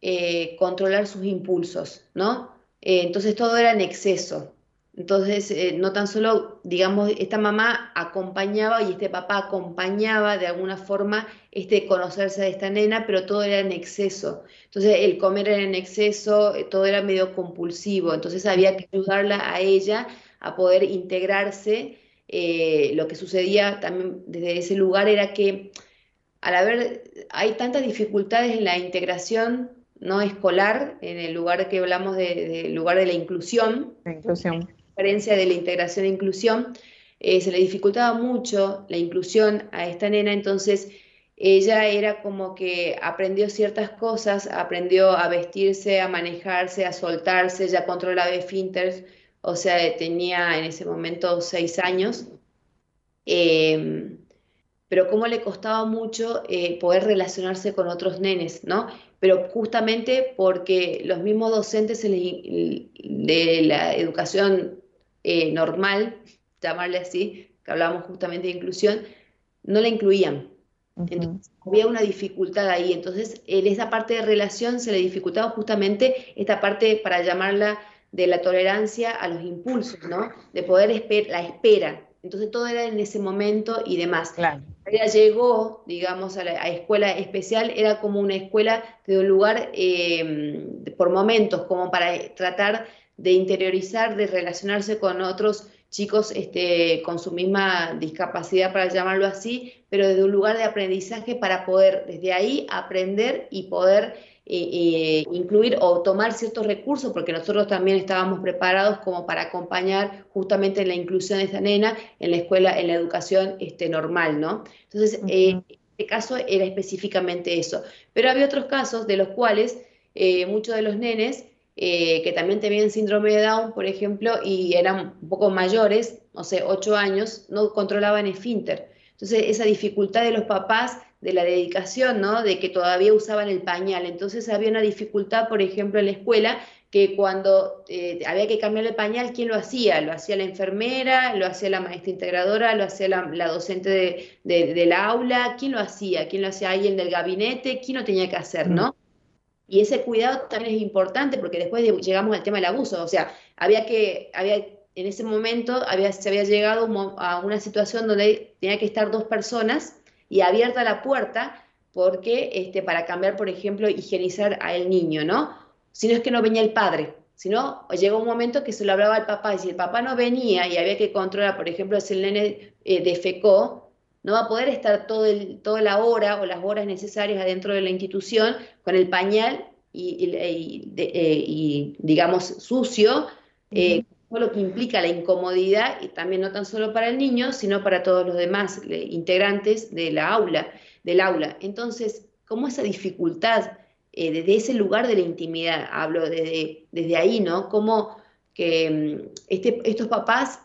eh, controlar sus impulsos, ¿no? Eh, entonces todo era en exceso. Entonces, eh, no tan solo, digamos, esta mamá acompañaba y este papá acompañaba de alguna forma este conocerse de esta nena, pero todo era en exceso. Entonces, el comer era en exceso, todo era medio compulsivo. Entonces, había que ayudarla a ella a poder integrarse. lo que sucedía también desde ese lugar era que al haber, hay tantas dificultades en la integración no escolar, en el lugar que hablamos del lugar de la inclusión, la inclusión. diferencia de la integración e inclusión, eh, se le dificultaba mucho la inclusión a esta nena, entonces ella era como que aprendió ciertas cosas, aprendió a vestirse, a manejarse, a soltarse, ya controlaba esfínteres, o sea, tenía en ese momento seis años. Eh, pero cómo le costaba mucho eh, poder relacionarse con otros nenes, ¿no? Pero justamente porque los mismos docentes de la educación eh, normal, llamarle así, que hablábamos justamente de inclusión, no la incluían. Entonces, había una dificultad ahí. Entonces, en esa parte de relación se le dificultaba justamente esta parte, para llamarla, de la tolerancia a los impulsos, ¿no? De poder esperar, la espera, entonces todo era en ese momento y demás. Claro. Ella llegó, digamos, a la escuela especial, era como una escuela de un lugar eh, por momentos, como para tratar de interiorizar, de relacionarse con otros chicos este, con su misma discapacidad, para llamarlo así, pero desde un lugar de aprendizaje para poder desde ahí aprender y poder eh, incluir o tomar ciertos recursos, porque nosotros también estábamos preparados como para acompañar justamente en la inclusión de esta nena en la escuela, en la educación este, normal, ¿no? Entonces, eh, en este caso era específicamente eso. Pero había otros casos de los cuales eh, muchos de los nenes que también tenían síndrome de Down, por ejemplo, y eran un poco mayores, no sé, 8 años, no controlaban esfínter. Entonces, esa dificultad de los papás de la dedicación, ¿no? De que todavía usaban el pañal. Entonces había una dificultad, por ejemplo, en la escuela, que cuando eh, había que cambiar el pañal, ¿quién lo hacía? Lo hacía la enfermera, lo hacía la maestra integradora, lo hacía la, docente de, del aula, ¿quién lo hacía? ¿Quién lo hacía alguien del gabinete? ¿Quién lo tenía que hacer, no? Y ese cuidado también es importante porque después llegamos al tema del abuso, o sea, había que, había, en ese momento había, se había llegado a una situación donde tenía que estar dos personas y abierta la puerta porque este, para cambiar, por ejemplo, higienizar al niño, ¿no? Si no es que no venía el padre, sino llegó un momento que se lo hablaba al papá y si el papá no venía y había que controlar, por ejemplo, si el nene eh, defecó, no va a poder estar todo el, toda la hora o las horas necesarias adentro de la institución con el pañal y, eh, digamos, sucio, eh, todo lo que implica la incomodidad, y también no tan solo para el niño, sino para todos los demás integrantes de la aula, del aula. Entonces, ¿cómo esa dificultad eh, desde ese lugar de la intimidad, hablo desde, desde ahí, ¿no? Cómo que mm, este, estos papás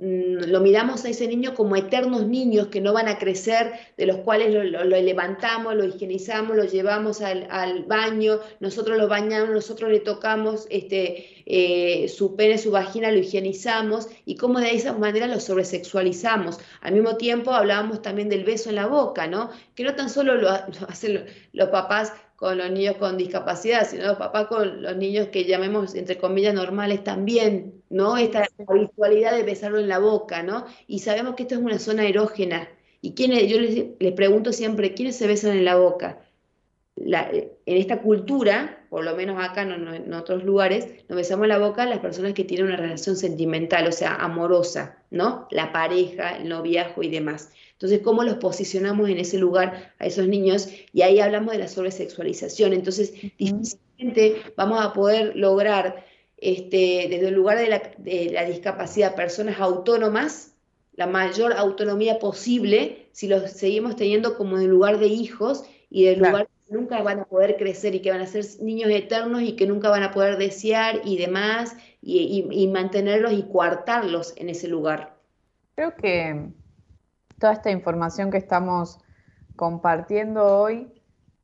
lo miramos a ese niño como eternos niños que no van a crecer, de los cuales lo, levantamos, lo higienizamos, lo llevamos al, baño, nosotros lo bañamos, nosotros le tocamos este, eh, su pene, su vagina, lo higienizamos y cómo de esa manera lo sobresexualizamos. Al mismo tiempo hablábamos también del beso en la boca, ¿no? Que no tan solo lo hacen los papás con los niños con discapacidad, sino los papás con los niños que llamemos, entre comillas, normales también, ¿no? Esta habitualidad de besarlo en la boca, ¿no? Y sabemos que esto es una zona erógena. ¿Y quiénes, yo les, les pregunto siempre, ¿quiénes se besan en la boca? en esta cultura, por lo menos acá, no, en otros lugares, nos besamos la boca las personas que tienen una relación sentimental, o sea, amorosa, ¿no? La pareja, el noviazgo y demás. Entonces, ¿cómo los posicionamos en ese lugar a esos niños? Y ahí hablamos de la sobresexualización. Entonces, difícilmente vamos a poder lograr este, desde el lugar de la, discapacidad personas autónomas, la mayor autonomía posible, si los seguimos teniendo como en el lugar de hijos y del lugar que nunca van a poder crecer y que van a ser niños eternos y que nunca van a poder desear y demás, y mantenerlos y coartarlos en ese lugar. Creo que toda esta información que estamos compartiendo hoy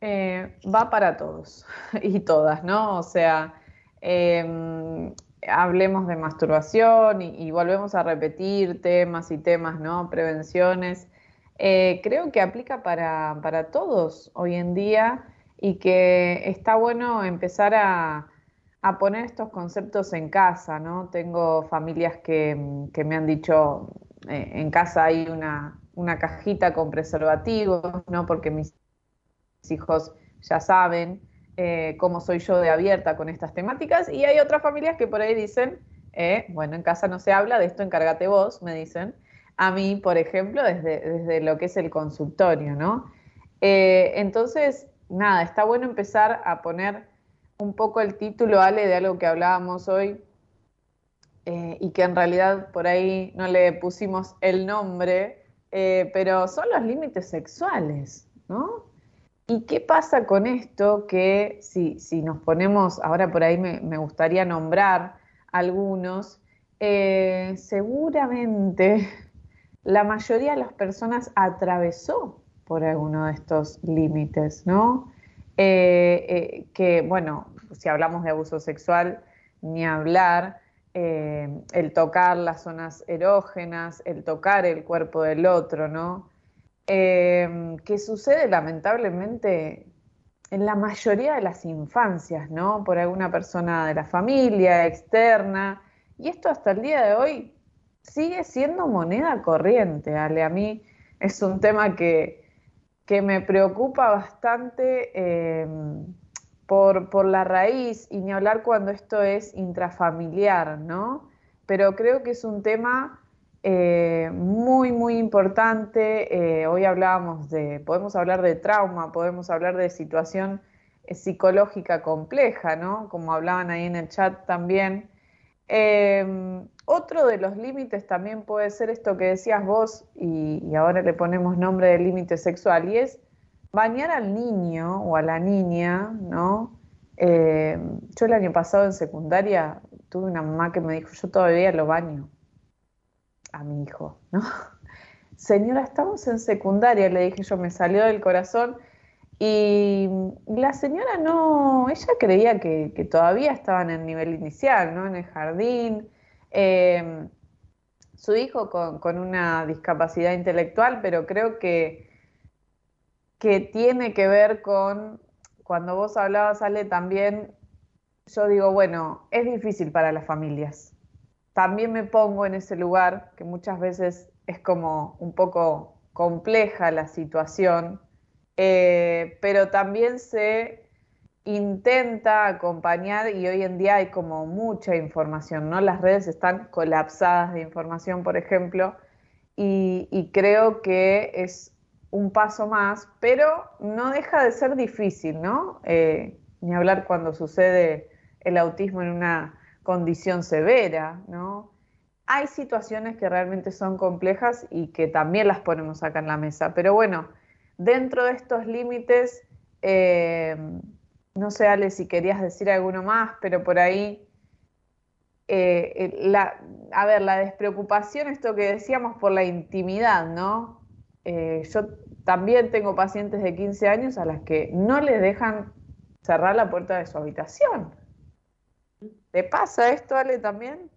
eh, va para todos y todas, ¿no? O sea, em, hablemos de masturbación y, volvemos a repetir temas y temas, ¿no? Prevenciones. Eh, creo que aplica para, todos hoy en día y que está bueno empezar a, poner estos conceptos en casa, ¿no? Tengo familias que me han dicho, eh, en casa hay una, una cajita con preservativos, ¿no? Porque mis hijos ya saben eh, cómo soy yo de abierta con estas temáticas. Y hay otras familias que por ahí dicen, eh, bueno, en casa no se habla, de esto encárgate vos, me dicen. A mí, por ejemplo, desde, desde lo que es el consultorio, ¿no? Eh, entonces, nada, está bueno empezar a poner un poco el título, Ale, de algo que hablábamos hoy, y que en realidad por ahí no le pusimos el nombre, eh, pero son los límites sexuales, ¿no? ¿Y qué pasa con esto que si, nos ponemos, ahora por ahí me, gustaría nombrar algunos, eh, seguramente la mayoría de las personas atravesó por alguno de estos límites, ¿no? Eh, que, bueno, si hablamos de abuso sexual, ni hablar, eh, el tocar las zonas erógenas, el tocar el cuerpo del otro, ¿no? Eh, que sucede lamentablemente en la mayoría de las infancias, ¿no? Por alguna persona de la familia, externa. Y esto hasta el día de hoy sigue siendo moneda corriente, Ale. A mí es un tema que, que me preocupa bastante. Eh, por, la raíz y ni hablar cuando esto es intrafamiliar, ¿no? Pero creo que es un tema eh, muy, muy importante. Eh, hoy hablábamos de, podemos hablar de trauma, podemos hablar de situación eh, psicológica compleja, ¿no? Como hablaban ahí en el chat también. Em, otro de los límites también puede ser esto que decías vos, y, y ahora le ponemos nombre de límite sexual, y es bañar al niño o a la niña, ¿no? Eh, yo el año pasado en secundaria tuve una mamá que me dijo, yo todavía lo baño a mi hijo, ¿no? Señora, estamos en secundaria, le dije yo, me salió del corazón. Y la señora no, ella creía que, todavía estaba en el nivel inicial, ¿no? En el jardín. Eh, su hijo con, una discapacidad intelectual, pero creo que que tiene que ver con, cuando vos hablabas, Ale, también, yo digo, bueno, es difícil para las familias. También me pongo en ese lugar, que muchas veces es como un poco compleja la situación, eh, pero también se intenta acompañar y hoy en día hay como mucha información, ¿no? Las redes están colapsadas de información, por ejemplo, y creo que es un paso más, pero no deja de ser difícil, ¿no? Eh, ni hablar cuando sucede el autismo en una condición severa, ¿no? Hay situaciones que realmente son complejas y que también las ponemos acá en la mesa, pero bueno, dentro de estos límites, eh, no sé, Ale, si querías decir alguno más, pero por ahí eh, a ver, la despreocupación, esto que decíamos por la intimidad, ¿no? Eh, yo también tengo pacientes de 15 años a las que no les dejan cerrar la puerta de su habitación. ¿Te pasa esto, Ale, también?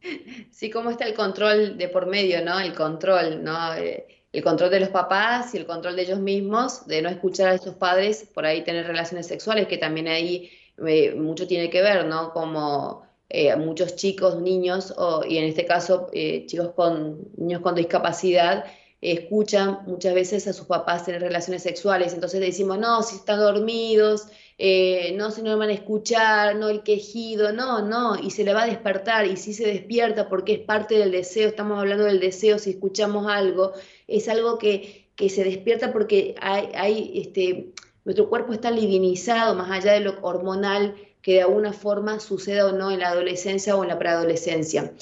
Sí, cómo está el control de por medio, ¿no? El control, ¿no? Eh, el control de los papás y el control de ellos mismos, de no escuchar a sus padres, por ahí tener relaciones sexuales, que también ahí eh, mucho tiene que ver, ¿no? Como eh, muchos chicos, niños, o, y en este caso chicos con niños con discapacidad, escuchan muchas veces a sus papás tener relaciones sexuales, entonces decimos, no, si están dormidos, eh, no, si no van a escuchar, no el quejido, no, no, y se le va a despertar, y si se despierta porque es parte del deseo, estamos hablando del deseo, si escuchamos algo, es algo que, que se despierta porque hay, hay, este, nuestro cuerpo está divinizado, más allá de lo hormonal, que de alguna forma suceda o no en la adolescencia o en la preadolescencia.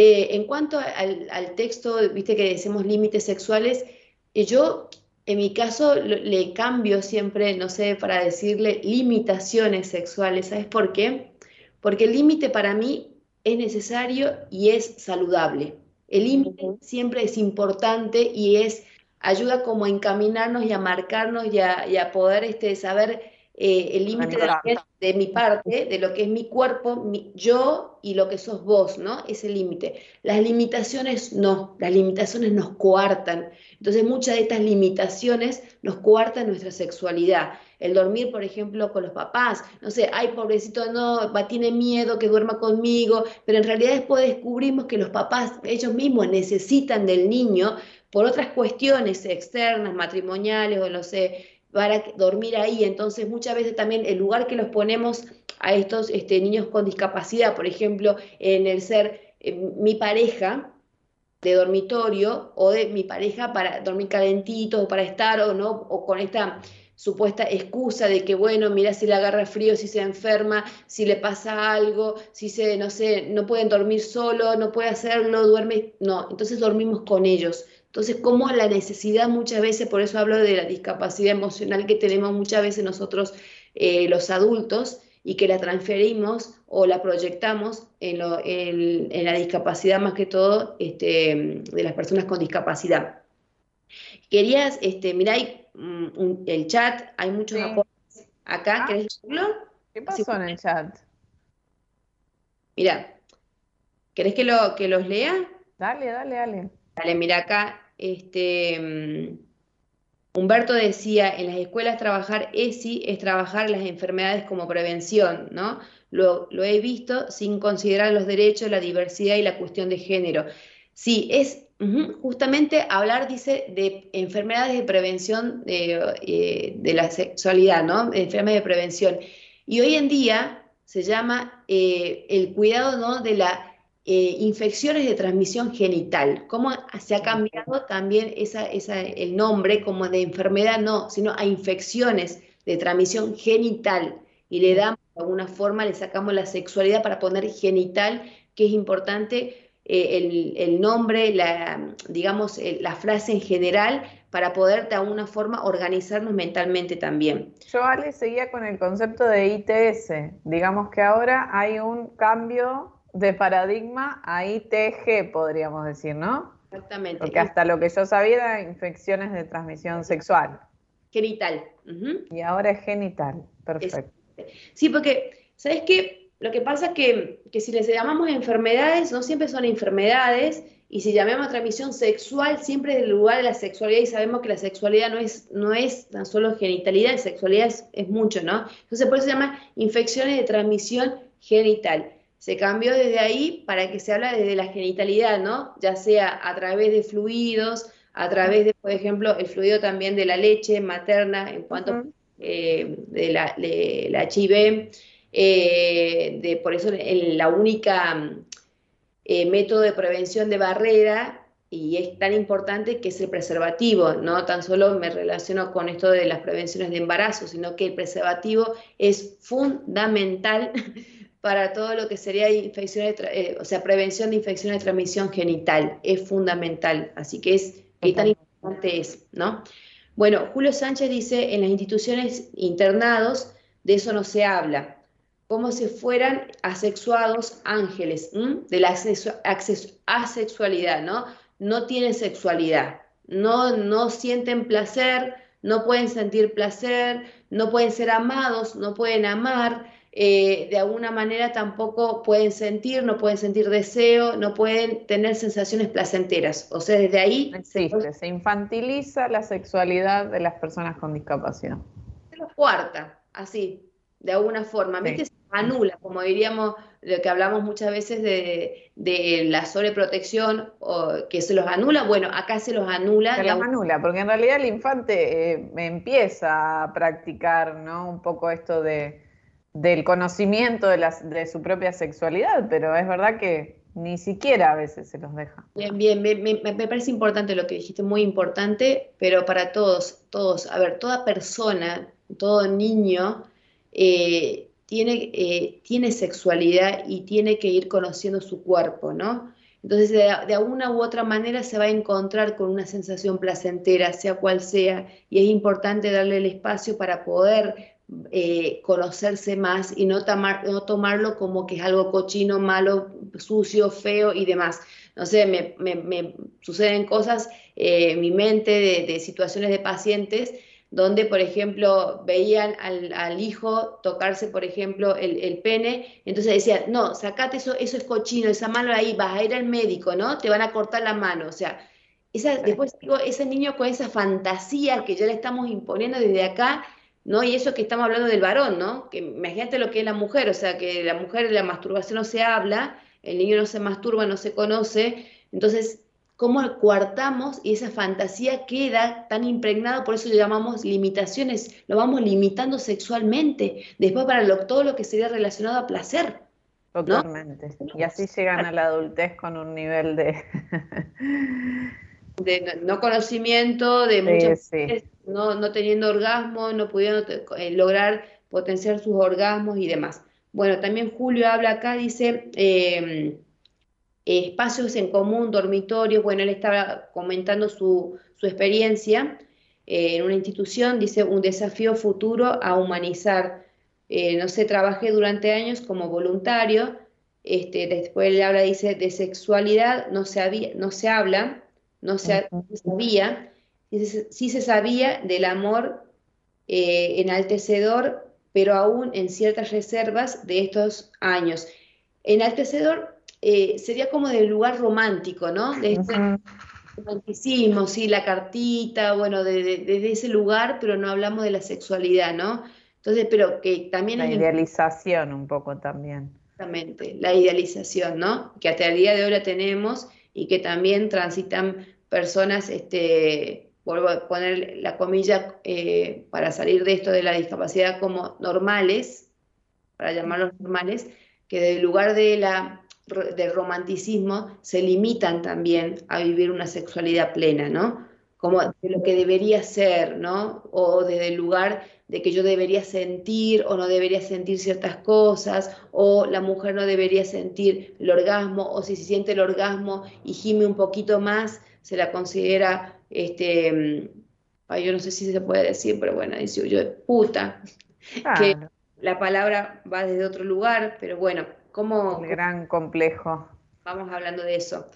Eh, en cuanto al, texto, viste que decimos límites sexuales, eh, yo en mi caso le cambio siempre, no sé, para decirle limitaciones sexuales. ¿Sabes por qué? Porque el límite para mí es necesario y es saludable. El límite siempre es importante y es ayuda como a encaminarnos y a marcarnos y a, poder este, saber eh, el límite de, mi parte, de lo que es mi cuerpo, yo y lo que sos vos, ¿no? Ese límite. Las limitaciones no, las limitaciones nos coartan. Entonces muchas de estas limitaciones nos coartan nuestra sexualidad. El dormir, por ejemplo, con los papás, no sé, ay, pobrecito, no, tiene miedo que duerma conmigo, pero en realidad después descubrimos que los papás, ellos mismos necesitan del niño por otras cuestiones externas, matrimoniales o no sé, para dormir ahí. Entonces, muchas veces también el lugar que los ponemos a estos este, niños con discapacidad, por ejemplo, en el ser eh, mi pareja de dormitorio o de mi pareja para dormir calentito o para estar o no, o con esta supuesta excusa de que, bueno, mira si le agarra frío, si se enferma, si le pasa algo, si se, no sé, no pueden dormir solo, no puede hacerlo, duerme, no, entonces dormimos con ellos. Entonces, como la necesidad muchas veces, por eso hablo de la discapacidad emocional que tenemos muchas veces nosotros eh, los adultos y que la transferimos o la proyectamos en, la discapacidad más que todo este, de las personas con discapacidad. Querías, este, mirá, mm, el chat, hay muchos aportes acá, ah. ¿querés leerlo? ¿Qué pasó en el chat? Mira, ¿querés que, lo, que los lea? Dale, dale, dale. Dale, mira acá, este, mm, Humberto decía, en las escuelas trabajar ESI es trabajar las enfermedades como prevención, ¿no? Lo, he visto sin considerar los derechos, la diversidad y la cuestión de género. Sí, es justamente hablar, dice, de enfermedades de prevención de, eh, la sexualidad, ¿no? Enfermedades de prevención. Y hoy en día se llama eh, el cuidado, ¿no? De la eh, infecciones de transmisión genital. ¿Cómo se ha cambiado también esa, el nombre como de enfermedad? No, sino a infecciones de transmisión genital. Y le damos, de alguna forma, le sacamos la sexualidad para poner genital, que es importante eh, el, nombre, la, digamos, la frase en general, para poder de alguna forma organizarnos mentalmente también. Yo, Ale, seguía con el concepto de ITS. Digamos que ahora hay un cambio de paradigma a ITG, podríamos decir, ¿no? Exactamente. Porque hasta lo que yo sabía era infecciones de transmisión sexual. Genital. Y ahora es genital. Perfecto. Sí, porque, ¿sabes qué? Lo que pasa es que, que si les llamamos enfermedades, no siempre son enfermedades, y si llamamos transmisión sexual, siempre es el lugar de la sexualidad, y sabemos que la sexualidad no es, no es tan solo genitalidad, la sexualidad es, es mucho, ¿no? Entonces, por eso se llama infecciones de transmisión genital. Se cambió desde ahí para que se habla desde la genitalidad, ¿no? Ya sea a través de fluidos, a través de, por ejemplo, el fluido también de la leche materna en cuanto eh, de, la, de la HIV, eh, de, por eso la única eh, método de prevención de barrera y es tan importante que es el preservativo, no tan solo me relaciono con esto de las prevenciones de embarazo, sino que el preservativo es fundamental para todo lo que sería infecciones, eh, o sea, prevención de infecciones de transmisión genital. Es fundamental. Así que es qué tan importante es, ¿no? Bueno, Julio Sánchez dice, en las instituciones internados de eso no se habla. como si fueran asexuados ángeles, de la asexualidad, ¿no? No tienen sexualidad, no, no sienten placer, no pueden sentir placer, no pueden ser amados, no pueden amar, eh, de alguna manera tampoco pueden sentir, no pueden sentir deseo, no pueden tener sensaciones placenteras. O sea, desde ahí... Existe, se infantiliza la sexualidad de las personas con discapacidad. Se los cuarta, así, de alguna forma. Sí. Se anula, como diríamos, lo que hablamos muchas veces de, la sobreprotección, o que se los anula, bueno, acá se los anula. Se los anula, porque en realidad el infante eh, empieza a practicar, ¿no? Un poco esto de del conocimiento de, de su propia sexualidad, pero es verdad que ni siquiera a veces se los deja. Bien, bien, me, parece importante lo que dijiste, muy importante, pero para todos, todos, a ver, toda persona, todo niño eh, tiene, eh, tiene sexualidad y tiene que ir conociendo su cuerpo, ¿no? Entonces, de, de, alguna u otra manera se va a encontrar con una sensación placentera, sea cual sea, y es importante darle el espacio para poder eh, conocerse más y no, no tomarlo como que es algo cochino, malo, sucio, feo y demás. No sé, me, me, suceden cosas eh, en mi mente de, situaciones de pacientes donde, por ejemplo, veían al, hijo tocarse, por ejemplo, el, pene, entonces decían, no, sacate eso, eso es cochino, esa mano ahí, vas a ir al médico, ¿no? Te van a cortar la mano, o sea, esa, después digo, ese niño con esa fantasía que ya le estamos imponiendo desde acá, ¿no? Y eso que estamos hablando del varón, ¿no? Que imagínate lo que es la mujer, o sea, que la mujer, la masturbación no se habla, el niño no se masturba, no se conoce, entonces, ¿cómo coartamos y esa fantasía queda tan impregnada? Por eso lo llamamos limitaciones, lo vamos limitando sexualmente, después para todo lo que sería relacionado a placer. Totalmente. Y así llegan a la adultez con un nivel de... de no conocimiento, de muchas no, no teniendo orgasmo, no pudiendo eh, lograr potenciar sus orgasmos y demás. Bueno, también Julio habla acá, dice em, espacios en común, dormitorios, bueno, él estaba comentando su, su experiencia eh, en una institución, dice un desafío futuro a humanizar. Eh, no sé, trabajé durante años como voluntario, este, después él habla, dice, de sexualidad no se, había, no se habla, no se, no sabía, sí se sabía del amor eh, enaltecedor, pero aún en ciertas reservas de estos años. Enaltecedor eh, sería como del lugar romántico, ¿no? De este romanticismo, sí, la cartita, bueno, desde de, ese lugar, pero no hablamos de la sexualidad, ¿no? Entonces, pero que también... La idealización un poco también. Exactamente, la idealización, ¿no? Que hasta el día de hoy la tenemos y que también transitan personas este, vuelvo a poner la comilla eh, para salir de esto de la discapacidad como normales, para llamarlos normales, que del lugar de la, del romanticismo se limitan también a vivir una sexualidad plena, ¿no? Como de lo que debería ser, ¿no? O desde el lugar de que yo debería sentir o no debería sentir ciertas cosas, o la mujer no debería sentir el orgasmo, o si se siente el orgasmo y gime un poquito más, se la considera este, yo no sé si se puede decir, pero bueno, dice yo, puta, que la palabra va desde otro lugar, pero bueno, como... El gran complejo. Vamos hablando de eso.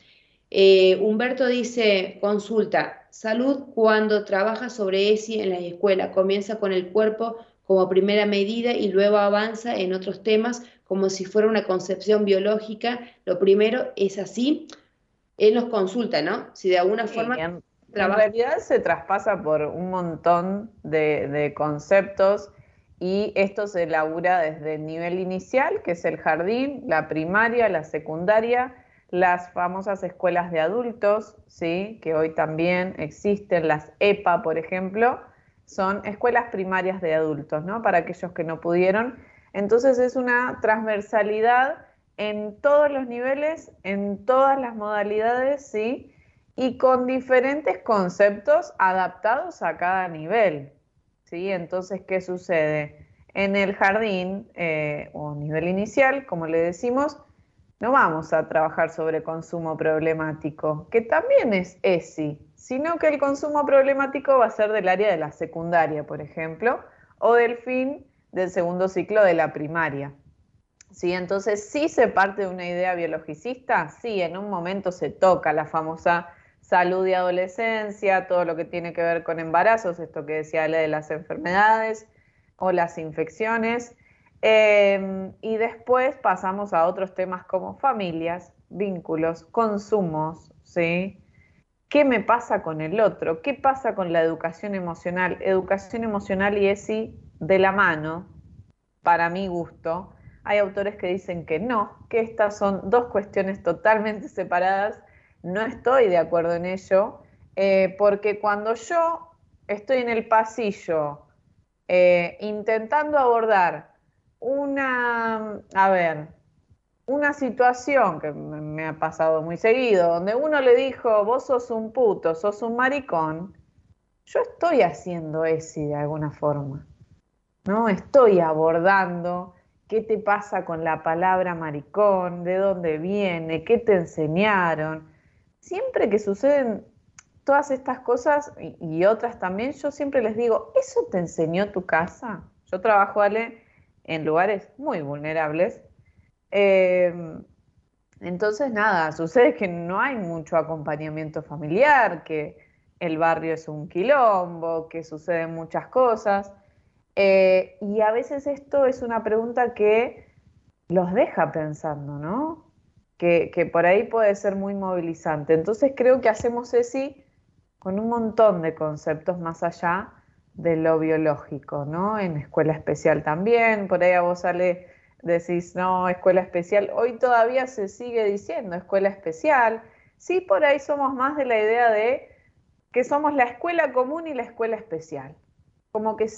Eh, Humberto dice, consulta, salud cuando trabaja sobre ESI en la escuela, comienza con el cuerpo como primera medida y luego avanza en otros temas como si fuera una concepción biológica. Lo primero es así. Él nos consulta, ¿no? Si de alguna forma... En realidad se traspasa por un montón de, conceptos y esto se elabora desde el nivel inicial, que es el jardín, la primaria, la secundaria, las famosas escuelas de adultos, ¿sí? que hoy también existen, las EPA, por ejemplo, son escuelas primarias de adultos, ¿no? Para aquellos que no pudieron. Entonces es una transversalidad en todos los niveles, en todas las modalidades, ¿sí? y con diferentes conceptos adaptados a cada nivel. ¿sí? Entonces, ¿qué sucede? En el jardín eh, o nivel inicial, como le decimos, no vamos a trabajar sobre consumo problemático, que también es ESI, sino que el consumo problemático va a ser del área de la secundaria, por ejemplo, o del fin del segundo ciclo de la primaria. Sí, entonces sí se parte de una idea biologicista, sí, en un momento se toca la famosa salud y adolescencia, todo lo que tiene que ver con embarazos, esto que decía Ale de las enfermedades o las infecciones, em, y después pasamos a otros temas como familias, vínculos, consumos, ¿sí? ¿Qué me pasa con el otro? ¿Qué pasa con la educación emocional? Educación emocional y ESI de la mano, para mi gusto. Hay autores que dicen que no, que estas son dos cuestiones totalmente separadas. No estoy de acuerdo en ello, eh, porque cuando yo estoy en el pasillo eh, intentando abordar una, a ver, una situación que me ha pasado muy seguido, donde uno le dijo, vos sos un puto, sos un maricón, yo estoy haciendo eso de alguna forma, ¿no? Estoy abordando qué te pasa con la palabra maricón, de dónde viene, qué te enseñaron. Siempre que suceden todas estas cosas y, otras también, yo siempre les digo, ¿eso te enseñó tu casa? Yo trabajo, Ale, en lugares muy vulnerables Em, entonces, nada, sucede que no hay mucho acompañamiento familiar, que el barrio es un quilombo, que suceden muchas cosas. Eh, y a veces esto es una pregunta que los deja pensando, ¿no? Que, que, por ahí puede ser muy movilizante. Entonces creo que hacemos ESI con un montón de conceptos más allá de lo biológico, ¿no? En escuela especial también, por ahí a vos sale decís, no, escuela especial. Hoy todavía se sigue diciendo escuela especial. Sí, por ahí somos más de la idea de que somos la escuela común y la escuela especial. Como que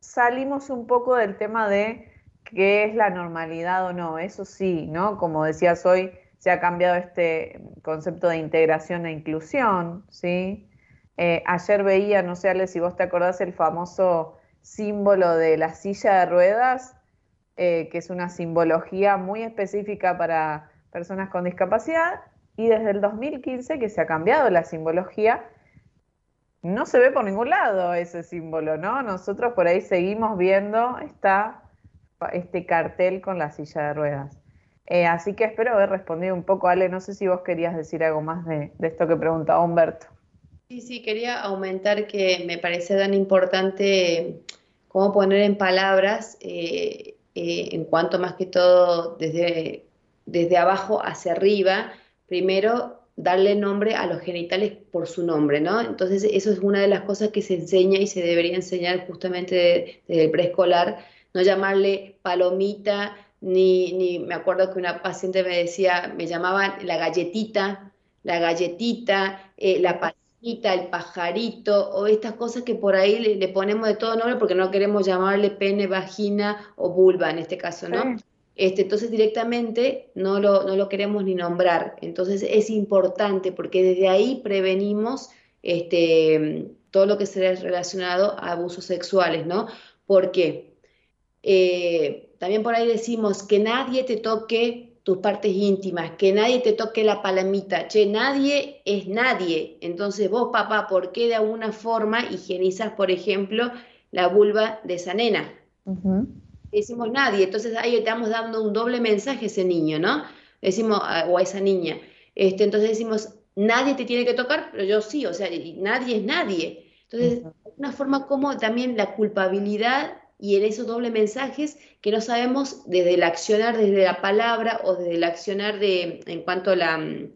salimos un poco del tema de qué es la normalidad o no. Eso sí, ¿no? Como decías hoy, se ha cambiado este concepto de integración e inclusión, ¿sí? Eh, ayer veía, no sé, Ale, si vos te acordás, el famoso símbolo de la silla de ruedas eh, que es una simbología muy específica para personas con discapacidad, y desde el 2015 que se ha cambiado la simbología, no se ve por ningún lado ese símbolo, ¿no? Nosotros por ahí seguimos viendo esta, este cartel con la silla de ruedas. Eh, así que espero haber respondido un poco, Ale. No sé si vos querías decir algo más de, esto que preguntaba Humberto. Sí, sí, quería aumentar que me parece tan importante cómo poner en palabras eh, eh, en cuanto más que todo desde, desde abajo hacia arriba, primero darle nombre a los genitales por su nombre, ¿no? Entonces eso es una de las cosas que se enseña y se debería enseñar justamente desde el preescolar, no llamarle palomita, ni, ni me acuerdo que una paciente me decía, me llamaban la galletita, la galletita, eh, la el pajarito o estas cosas que por ahí le, ponemos de todo nombre porque no queremos llamarle pene, vagina o vulva en este caso, ¿no? Este, entonces directamente no lo, no lo queremos ni nombrar. Entonces es importante porque desde ahí prevenimos este, todo lo que será relacionado a abusos sexuales, ¿no? Porque eh, también por ahí decimos que nadie te toque tus partes íntimas, que nadie te toque la palamita, che, nadie es nadie. Entonces vos, papá, ¿por qué de alguna forma higienizas, por ejemplo, la vulva de esa nena? Decimos nadie, entonces ahí estamos dando un doble mensaje a ese niño, ¿no? Decimos, o a esa niña. Este, entonces decimos, nadie te tiene que tocar, pero yo sí, o sea, nadie es nadie. Entonces, una forma como también la culpabilidad y en esos dobles mensajes que no sabemos desde el accionar, desde la palabra o desde el accionar de, en cuanto mm,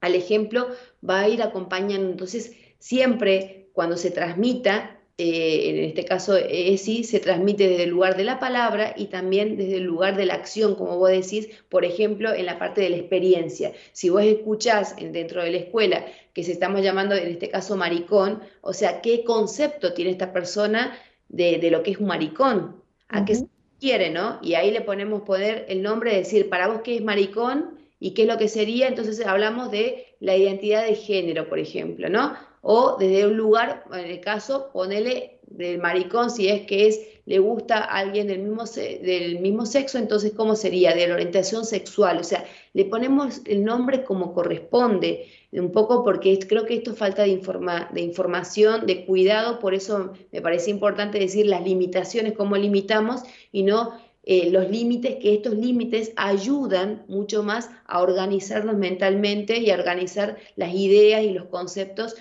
al ejemplo, va a ir acompañando. Entonces, siempre cuando se transmita, eh, en este caso ESI, se transmite desde el lugar de la palabra y también desde el lugar de la acción, como vos decís, por ejemplo, en la parte de la experiencia. Si vos escuchás dentro de la escuela que se estamos llamando, en este caso, maricón, o sea, ¿qué concepto tiene esta persona? De, lo que es un maricón, a qué se quiere, ¿no? Y ahí le ponemos poder el nombre, de decir, para vos qué es maricón y qué es lo que sería, entonces hablamos de la identidad de género, por ejemplo, ¿no? O desde un lugar, en el caso, ponele del maricón, si es que es, le gusta a alguien del mismo, del mismo sexo, entonces, ¿cómo sería? De la orientación sexual, o sea, le ponemos el nombre como corresponde, un poco porque creo que esto falta de, informa, de información, de cuidado, por eso me parece importante decir las limitaciones, cómo limitamos y no eh, los límites, que estos límites ayudan mucho más a organizarnos mentalmente y a organizar las ideas y los conceptos,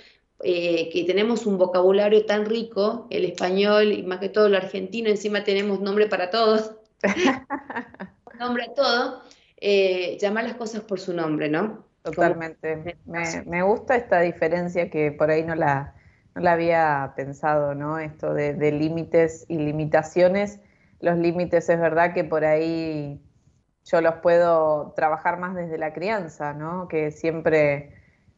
eh, que tenemos un vocabulario tan rico, el español y más que todo el argentino, encima tenemos nombre para todos, nombre a todo, eh, llamar las cosas por su nombre, ¿no? Totalmente. Me, me, gusta esta diferencia que por ahí no la, no la había pensado, ¿no? Esto de, de límites y limitaciones los límites es verdad que por ahí yo los puedo trabajar más desde la crianza, ¿no? Que siempre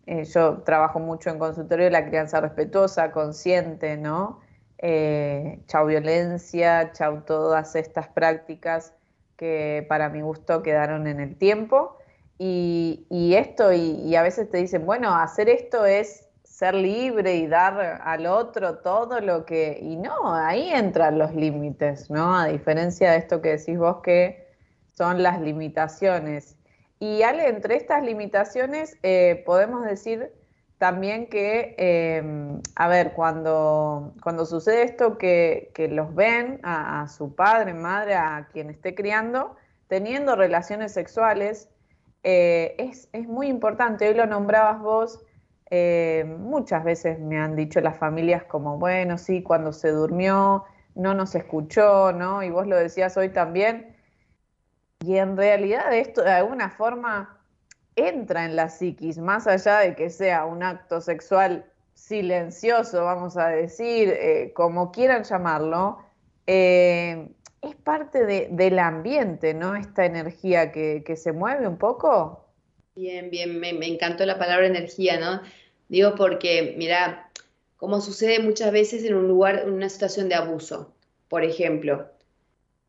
eh, yo trabajo mucho en consultorio de la crianza respetuosa, consciente, ¿no? Eh, chau violencia, chau todas estas prácticas que para mi gusto quedaron en el tiempo. Y, esto, y a veces te dicen, bueno, hacer esto es ser libre y dar al otro todo lo que... Y no, ahí entran los límites, ¿no? A diferencia de esto que decís vos que son las limitaciones. Y Ale, entre estas limitaciones eh, podemos decir también que, em, a ver, cuando, cuando sucede esto que, que los ven a, su padre, madre, a quien esté criando, teniendo relaciones sexuales, eh, es, muy importante, hoy lo nombrabas vos, eh, muchas veces me han dicho las familias como, bueno, sí, cuando se durmió, no nos escuchó, ¿no? Y vos lo decías hoy también. Y en realidad esto de alguna forma entra en la psiquis, más allá de que sea un acto sexual silencioso, vamos a decir, eh, como quieran llamarlo, es parte del ambiente, ¿no? Esta energía que, que se mueve un poco. Bien, bien, me, encantó la palabra energía, ¿no? Digo porque, mira, como sucede muchas veces en un lugar, en una situación de abuso, por ejemplo.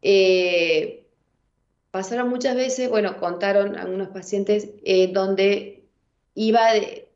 Eh, pasaron muchas veces, bueno, contaron algunos pacientes eh, donde iba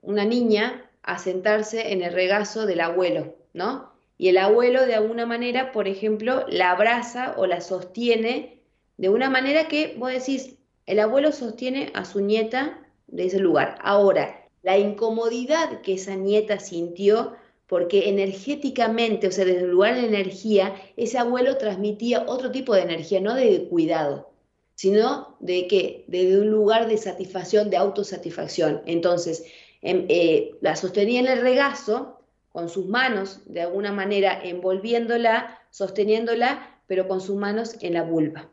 una niña a sentarse en el regazo del abuelo, ¿no? Y el abuelo de alguna manera, por ejemplo, la abraza o la sostiene de una manera que vos decís, el abuelo sostiene a su nieta de ese lugar. Ahora, la incomodidad que esa nieta sintió, porque energéticamente, o sea, desde el lugar de energía, ese abuelo transmitía otro tipo de energía, no de cuidado, sino de que desde un lugar de satisfacción, de autosatisfacción. Entonces, em, eh, la sostenía en el regazo, con sus manos, de alguna manera envolviéndola, sosteniéndola, pero con sus manos en la vulva,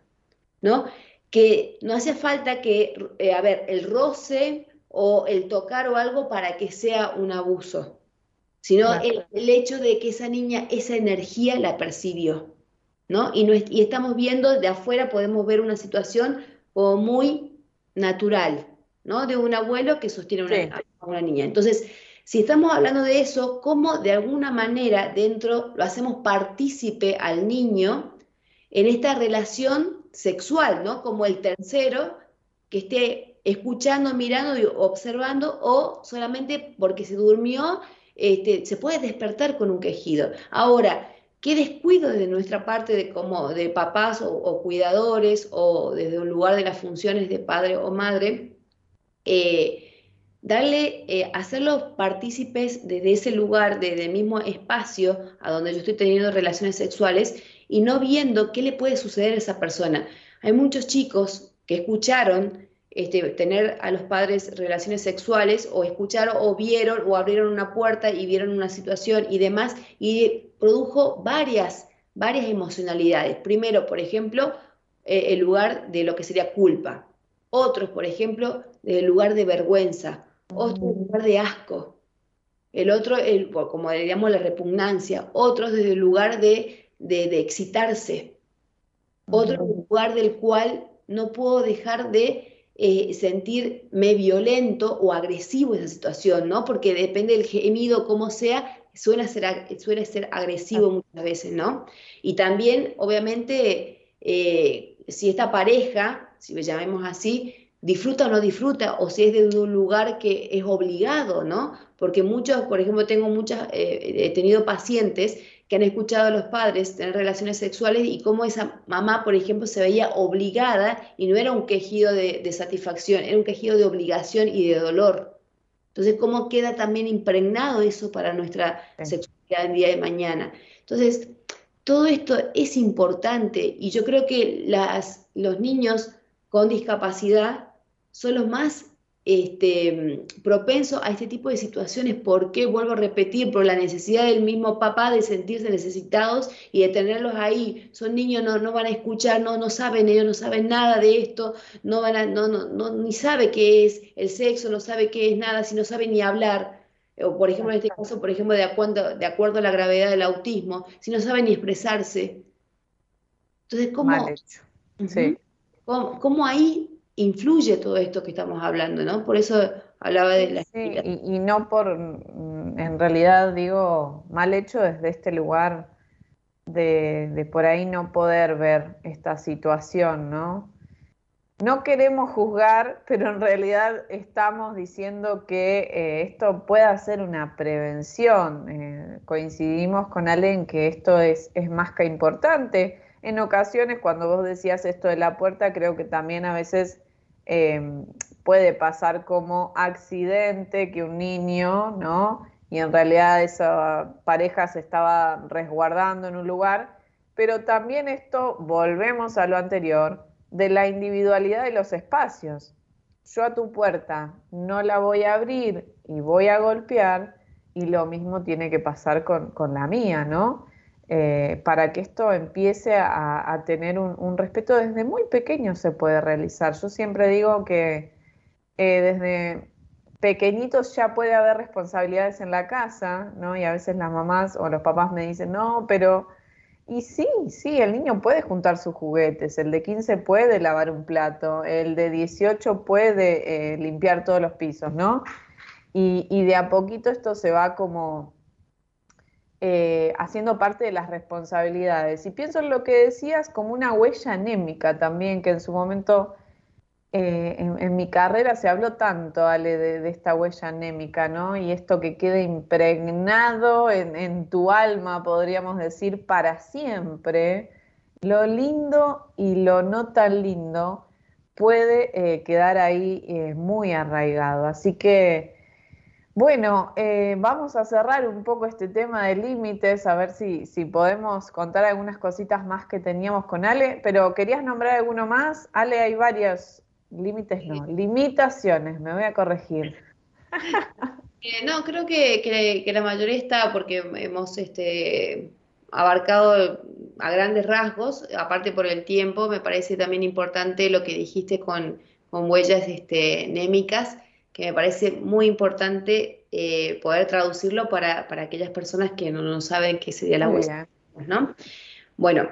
¿no? que no hace falta que, eh, a ver, el roce o el tocar o algo para que sea un abuso, sino el, hecho de que esa niña esa energía la percibió, ¿no? Y, no y estamos viendo de afuera, podemos ver una situación como muy natural, ¿no? De un abuelo que sostiene a una niña. Entonces, si estamos hablando de eso, ¿cómo de alguna manera dentro lo hacemos partícipe al niño en esta relación sexual, ¿no? Como el tercero que esté escuchando, mirando y observando o solamente porque se durmió, este, se puede despertar con un quejido. Ahora, qué descuido desde nuestra parte de como de papás o, cuidadores o desde un lugar de las funciones de padre o madre, eh, darle, eh, hacerlos partícipes desde ese lugar, desde el mismo espacio a donde yo estoy teniendo relaciones sexuales y no viendo qué le puede suceder a esa persona. Hay muchos chicos que escucharon este, tener a los padres relaciones sexuales o escucharon o vieron o abrieron una puerta y vieron una situación y demás y produjo varias, varias emocionalidades. Primero, por ejemplo, eh, el lugar de lo que sería culpa. Otros, por ejemplo, del lugar de vergüenza. Otro, el lugar de asco. El otro, el, como diríamos, la repugnancia. Otros desde el lugar de de, excitarse. Otro lugar del cual no puedo dejar de eh, sentirme violento o agresivo en esa situación, ¿no? Porque depende del gemido, como sea, suele ser, suele ser agresivo muchas veces, ¿no? Y también, obviamente, eh, si esta pareja, si lo llamemos así, disfruta o no disfruta, o si es de un lugar que es obligado, ¿no? Porque muchos, por ejemplo, tengo muchas, eh, he tenido pacientes que han escuchado a los padres tener relaciones sexuales y cómo esa mamá, por ejemplo, se veía obligada y no era un quejido de, satisfacción, era un quejido de obligación y de dolor. Entonces, ¿cómo queda también impregnado eso para nuestra sexualidad el día de mañana? Entonces, todo esto es importante y yo creo que las, los niños con discapacidad son los más este, propenso a este tipo de situaciones. porque Vuelvo a repetir, por la necesidad del mismo papá de sentirse necesitados y de tenerlos ahí. Son niños, no, no van a escuchar, no, no saben, ellos no saben nada de esto, no van a, no, no, no, ni sabe qué es el sexo, no sabe qué es nada, si no sabe ni hablar. O por ejemplo, en este caso, por ejemplo, de acuerdo, de acuerdo a la gravedad del autismo, si no sabe ni expresarse. Entonces, ¿cómo, Sí. ¿cómo, cómo ahí influye todo esto que estamos hablando, ¿no? Por eso hablaba de la... Sí, y, y, no por, mm, en realidad digo, mal hecho desde este lugar de, de, por ahí no poder ver esta situación, ¿no? No queremos juzgar, pero en realidad estamos diciendo que eh, esto pueda ser una prevención. Eh, coincidimos con Ale en que esto es, es más que importante. En ocasiones, cuando vos decías esto de la puerta, creo que también a veces eh, puede pasar como accidente que un niño, ¿no? Y en realidad esa pareja se estaba resguardando en un lugar, pero también esto, volvemos a lo anterior, de la individualidad de los espacios. Yo a tu puerta no la voy a abrir y voy a golpear, y lo mismo tiene que pasar con, con la mía, ¿no? Eh, para que esto empiece a, tener un, respeto desde muy pequeño se puede realizar. Yo siempre digo que eh, desde pequeñitos ya puede haber responsabilidades en la casa, ¿no? Y a veces las mamás o los papás me dicen, no, pero... Y sí, sí, el niño puede juntar sus juguetes, el de 15 puede lavar un plato, el de 18 puede eh, limpiar todos los pisos, ¿no? Y de a poquito esto se va como eh, haciendo parte de las responsabilidades. Y pienso en lo que decías como una huella anémica también, que en su momento eh, en, mi carrera se habló tanto, Ale, de, esta huella anémica, ¿no? Y esto que quede impregnado en, tu alma, podríamos decir, para siempre. Lo lindo y lo no tan lindo puede eh, quedar ahí muy arraigado. Así que bueno, eh, vamos a cerrar un poco este tema de límites, a ver si, si, podemos contar algunas cositas más que teníamos con Ale, pero ¿querías nombrar alguno más? Ale, hay varios límites, no, limitaciones, me voy a corregir. Eh, no, creo que, que, que, la mayoría está porque hemos este, abarcado a grandes rasgos, aparte por el tiempo, me parece también importante lo que dijiste con, con huellas este, némicas que me parece muy importante eh, poder traducirlo para, para, aquellas personas que no, no saben qué sería la huella. ¿no? Bueno,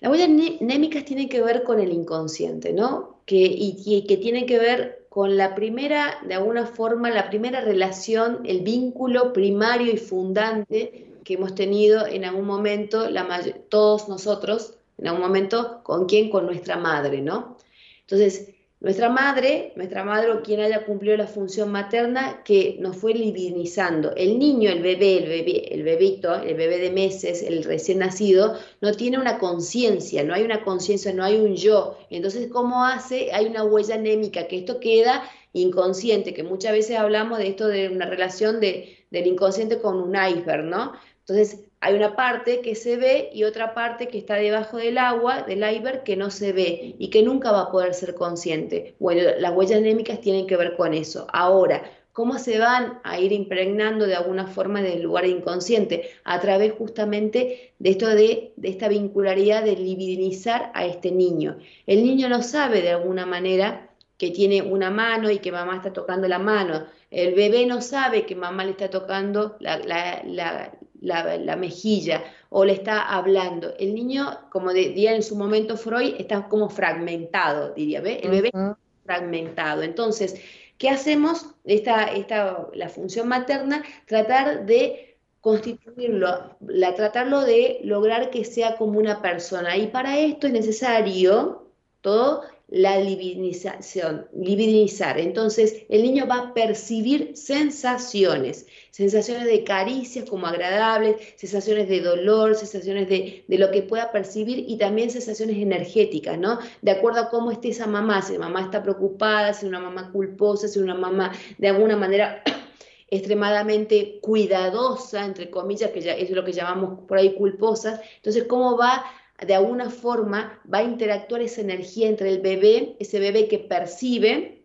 las huellas némicas tienen que ver con el inconsciente, ¿no? Que, y, y, que tienen que ver con la primera, de alguna forma, la primera relación, el vínculo primario y fundante que hemos tenido en algún momento, la todos nosotros, en algún momento, ¿con quién? Con nuestra madre, ¿no? Entonces, nuestra madre, nuestra madre o quien haya cumplido la función materna que nos fue divinizando. El niño, el bebé, el bebé, el bebito, el bebé de meses, el recién nacido, no tiene una conciencia, no hay una conciencia, no hay un yo. Entonces, ¿cómo hace? Hay una huella anémica, que esto queda inconsciente, que muchas veces hablamos de esto de una relación de, del inconsciente con un iceberg, ¿no? Entonces, hay una parte que se ve y otra parte que está debajo del agua, del iceberg, que no se ve y que nunca va a poder ser consciente. Bueno, las huellas anémicas tienen que ver con eso. Ahora, ¿cómo se van a ir impregnando de alguna forma del lugar inconsciente? A través justamente de esto de, de esta vincularidad de libidinizar a este niño. El niño no sabe de alguna manera que tiene una mano y que mamá está tocando la mano. El bebé no sabe que mamá le está tocando la, la, la, la, la, mejilla o le está hablando. El niño, como diría en su momento Freud, está como fragmentado, diría, ¿ve? El bebé uh -huh. fragmentado. Entonces, ¿qué hacemos? Esta, esta, la función materna, tratar de constituirlo, la, tratarlo de lograr que sea como una persona. Y para esto es necesario todo la libidinización, libidinizar. Entonces, el niño va a percibir sensaciones, sensaciones de caricias como agradables, sensaciones de dolor, sensaciones de, de, lo que pueda percibir y también sensaciones energéticas, ¿no? De acuerdo a cómo esté esa mamá, si la mamá está preocupada, si una mamá culposa, si una mamá de alguna manera extremadamente cuidadosa, entre comillas, que ya es lo que llamamos por ahí culposa. Entonces, ¿cómo va de alguna forma, va a interactuar esa energía entre el bebé, ese bebé que percibe,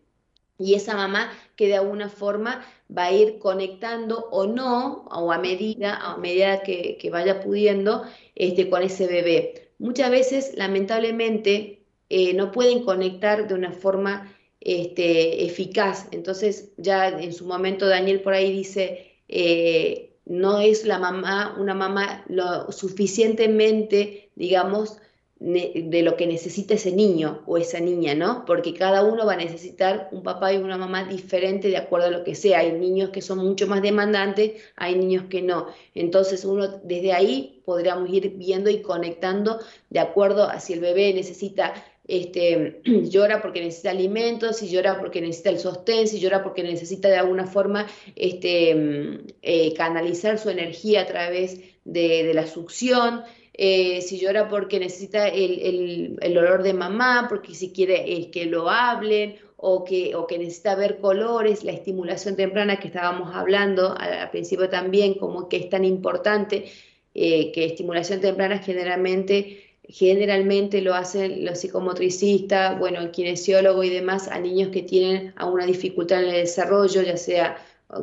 y esa mamá que de alguna forma va a ir conectando o no, o a medida, a medida que, vaya pudiendo, este, con ese bebé. Muchas veces, lamentablemente, eh, no pueden conectar de una forma este, eficaz. Entonces, ya en su momento Daniel por ahí dice, eh, no es la mamá, una mamá lo suficientemente, digamos, de lo que necesita ese niño o esa niña, ¿no? Porque cada uno va a necesitar un papá y una mamá diferente de acuerdo a lo que sea. Hay niños que son mucho más demandantes, hay niños que no. Entonces uno desde ahí podríamos ir viendo y conectando de acuerdo a si el bebé necesita este, llora porque necesita alimentos, si llora porque necesita el sostén, si llora porque necesita de alguna forma este, mm, eh, canalizar su energía a través de, la succión, eh, si llora porque necesita el, olor de mamá, porque si quiere que lo hablen o que, o que necesita ver colores, la estimulación temprana que estábamos hablando al, principio también, como que es tan importante, eh, que estimulación temprana generalmente Generalmente lo hacen los psicomotricistas, bueno, el kinesiólogo y demás a niños que tienen alguna dificultad en el desarrollo, ya sea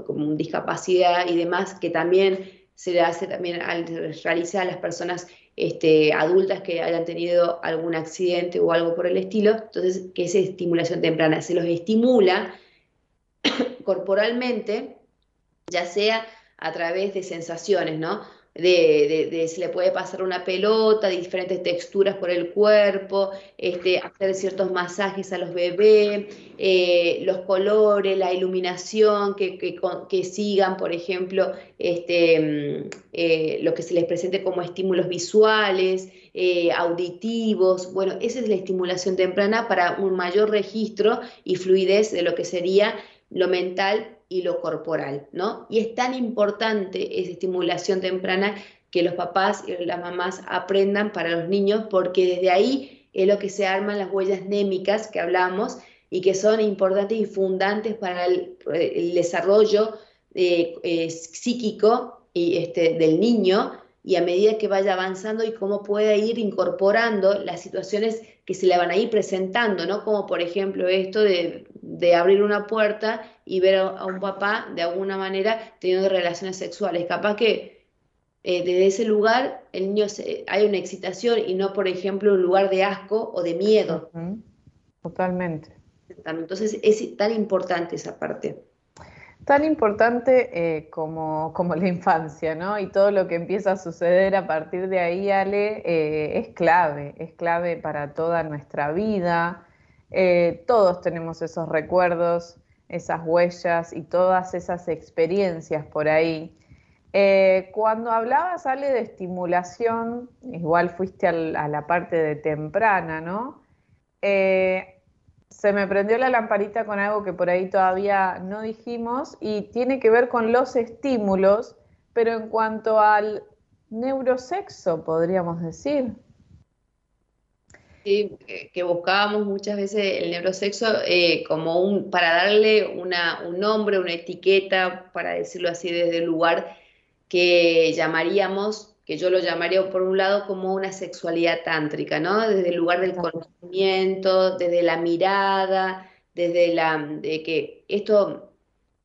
como discapacidad y demás, que también se le hace también al realizar a las personas este, adultas que hayan tenido algún accidente o algo por el estilo. Entonces, que es estimulación temprana, se los estimula corporalmente, ya sea a través de sensaciones, ¿no? De, de, se le puede pasar una pelota, diferentes texturas por el cuerpo, este, hacer ciertos masajes a los bebés, eh, los colores, la iluminación, que, que, sigan, por ejemplo, este, mm, eh, lo que se les presente como estímulos visuales, eh, auditivos. Bueno, esa es la estimulación temprana para un mayor registro y fluidez de lo que sería lo mental y lo corporal, ¿no? Y es tan importante esa estimulación temprana que los papás y las mamás aprendan para los niños, porque desde ahí es lo que se arman las huellas némicas que hablamos y que son importantes y fundantes para el, desarrollo eh, eh, psíquico y, este, del niño y a medida que vaya avanzando y cómo pueda ir incorporando las situaciones que se le van a ir presentando, ¿no? Como por ejemplo esto de, abrir una puerta y ver a, un papá de alguna manera teniendo relaciones sexuales. Capaz que eh, desde ese lugar el niño hay una excitación y no, por ejemplo, un lugar de asco o de miedo. Totalmente. Entonces es tan importante esa parte tan importante eh, como, como, la infancia, ¿no? Y todo lo que empieza a suceder a partir de ahí, Ale, eh, es clave, es clave para toda nuestra vida. Eh, todos tenemos esos recuerdos, esas huellas y todas esas experiencias por ahí. cuando hablabas, Ale, de estimulación, igual fuiste a la parte de temprana, ¿no? se me prendió la lamparita con algo que por ahí todavía no dijimos y tiene que ver con los estímulos, pero en cuanto al neurosexo, podríamos decir. Sí, que buscábamos muchas veces el neurosexo eh, como un, para darle una, un nombre, una etiqueta, para decirlo así desde el lugar que llamaríamos que yo lo llamaría por un lado como una sexualidad tántrica, ¿no? Desde el lugar del conocimiento, desde la mirada, desde la de que esto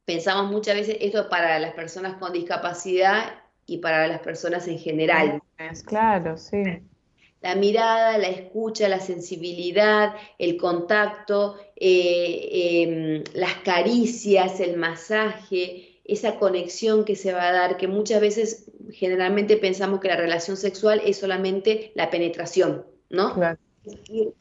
pensamos muchas veces esto para las personas con discapacidad y para las personas en general. Claro, sí. La mirada, la escucha, la sensibilidad, el contacto, eh, em, las caricias, el masaje, esa conexión que se va a dar, que muchas veces generalmente pensamos que la relación sexual es solamente la penetración, ¿no? Claro.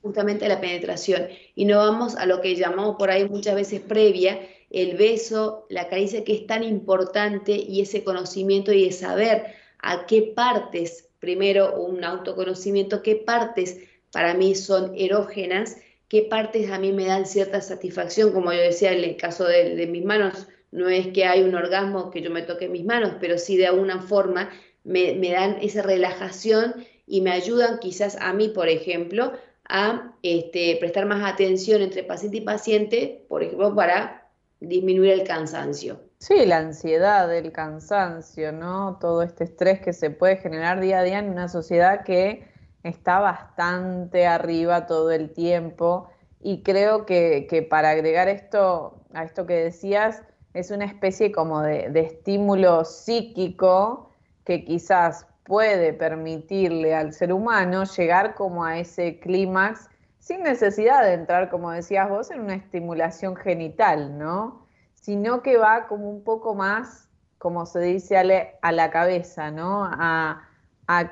Justamente la penetración. Y no vamos a lo que llamamos por ahí muchas veces previa, el beso, la caricia, que es tan importante, y ese conocimiento y de saber a qué partes, primero un autoconocimiento, qué partes para mí son erógenas, qué partes a mí me dan cierta satisfacción, como yo decía en el caso de, mis manos, no es que hay un orgasmo que yo me toque mis manos, pero sí de alguna forma me, dan esa relajación y me ayudan quizás a mí, por ejemplo, a este, prestar más atención entre paciente y paciente, por ejemplo, para disminuir el cansancio. Sí, la ansiedad, el cansancio, ¿no? Todo este estrés que se puede generar día a día en una sociedad que está bastante arriba todo el tiempo. Y creo que, que para agregar esto, a esto que decías, es una especie como de, de estímulo psíquico que quizás puede permitirle al ser humano llegar como a ese clímax sin necesidad de entrar, como decías vos, en una estimulación genital, ¿no? Sino que va como un poco más, como se dice, a, la cabeza, ¿no? A,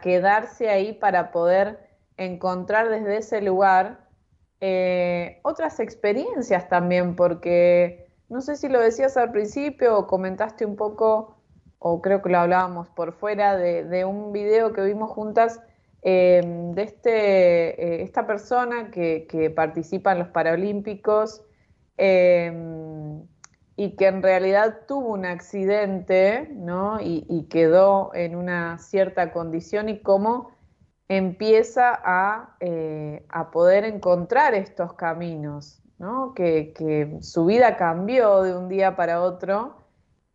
quedarse ahí para poder encontrar desde ese lugar eh, otras experiencias también, porque no sé si lo decías al principio o comentaste un poco, o creo que lo hablábamos por fuera, de, un video que vimos juntas eh, de este, eh, esta persona que, que, participa en los Paralímpicos y que en realidad tuvo un accidente, ¿no? Y, quedó en una cierta condición y cómo empieza eh, a, poder encontrar estos caminos, ¿no? Que, su vida cambió de un día para otro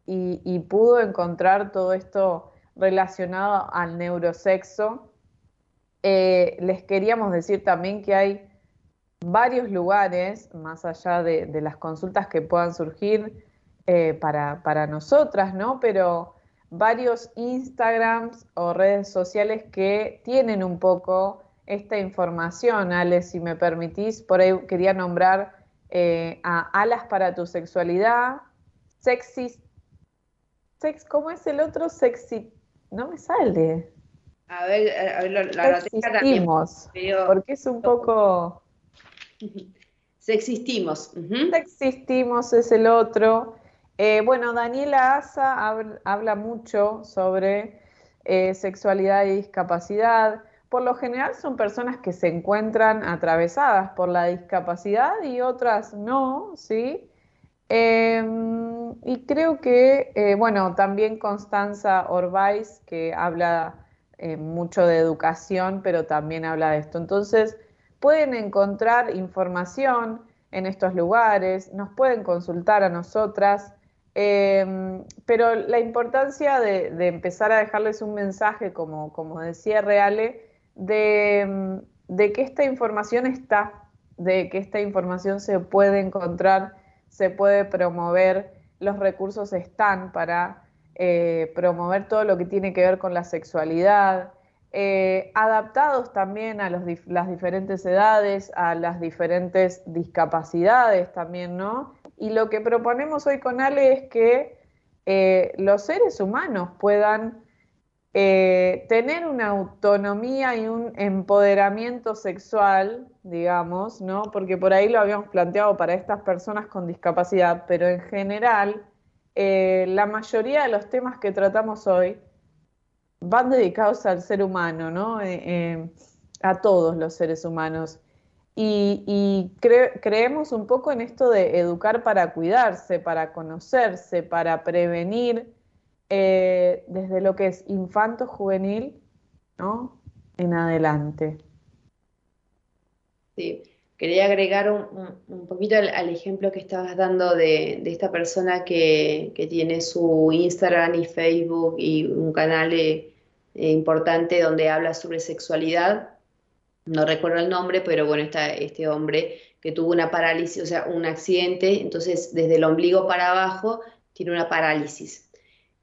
y, pudo encontrar todo esto relacionado al neurosexo. Eh, les queríamos decir también que hay varios lugares, más allá de, las consultas que puedan surgir eh, para, nosotras, ¿no? Pero varios Instagrams o redes sociales que tienen un poco esta información, Ale, si me permitís, por ahí quería nombrar eh, a Alas para tu sexualidad, Sexy, sex, ¿cómo es el otro? Sexy, no me sale. A ver, a ver la, la porque es un poco Sexistimos. Sexistimos es el otro. Eh, bueno, Daniela Asa habla, mucho sobre eh, sexualidad y discapacidad. Por lo general son personas que se encuentran atravesadas por la discapacidad y otras no, ¿sí? Em, y creo que, eh, bueno, también Constanza Orbais, que habla mucho de educación, pero también habla de esto. Entonces, pueden encontrar información en estos lugares, nos pueden consultar a nosotras, em, pero la importancia de, empezar a dejarles un mensaje, como, decía Reale, de, de, que esta información está, de que esta información se puede encontrar, se puede promover, los recursos están para eh, promover todo lo que tiene que ver con la sexualidad, eh, adaptados también a las diferentes edades, a las diferentes discapacidades también, ¿no? Y lo que proponemos hoy con Ale es que eh, los seres humanos puedan eh, tener una autonomía y un empoderamiento sexual, digamos, ¿no? Porque por ahí lo habíamos planteado para estas personas con discapacidad, pero en general, la mayoría de los temas que tratamos hoy van dedicados al ser humano, ¿no? Eh, eh, a todos los seres humanos. Y, creemos un poco en esto de educar para cuidarse, para conocerse, para prevenir eh, desde lo que es infanto juvenil, ¿no? En adelante. Sí, quería agregar un, poquito al, ejemplo que estabas dando de, esta persona que, tiene su Instagram y Facebook y un canal eh, importante donde habla sobre sexualidad. No recuerdo el nombre, pero bueno, está este hombre que tuvo una parálisis, o sea, un accidente, entonces desde el ombligo para abajo tiene una parálisis.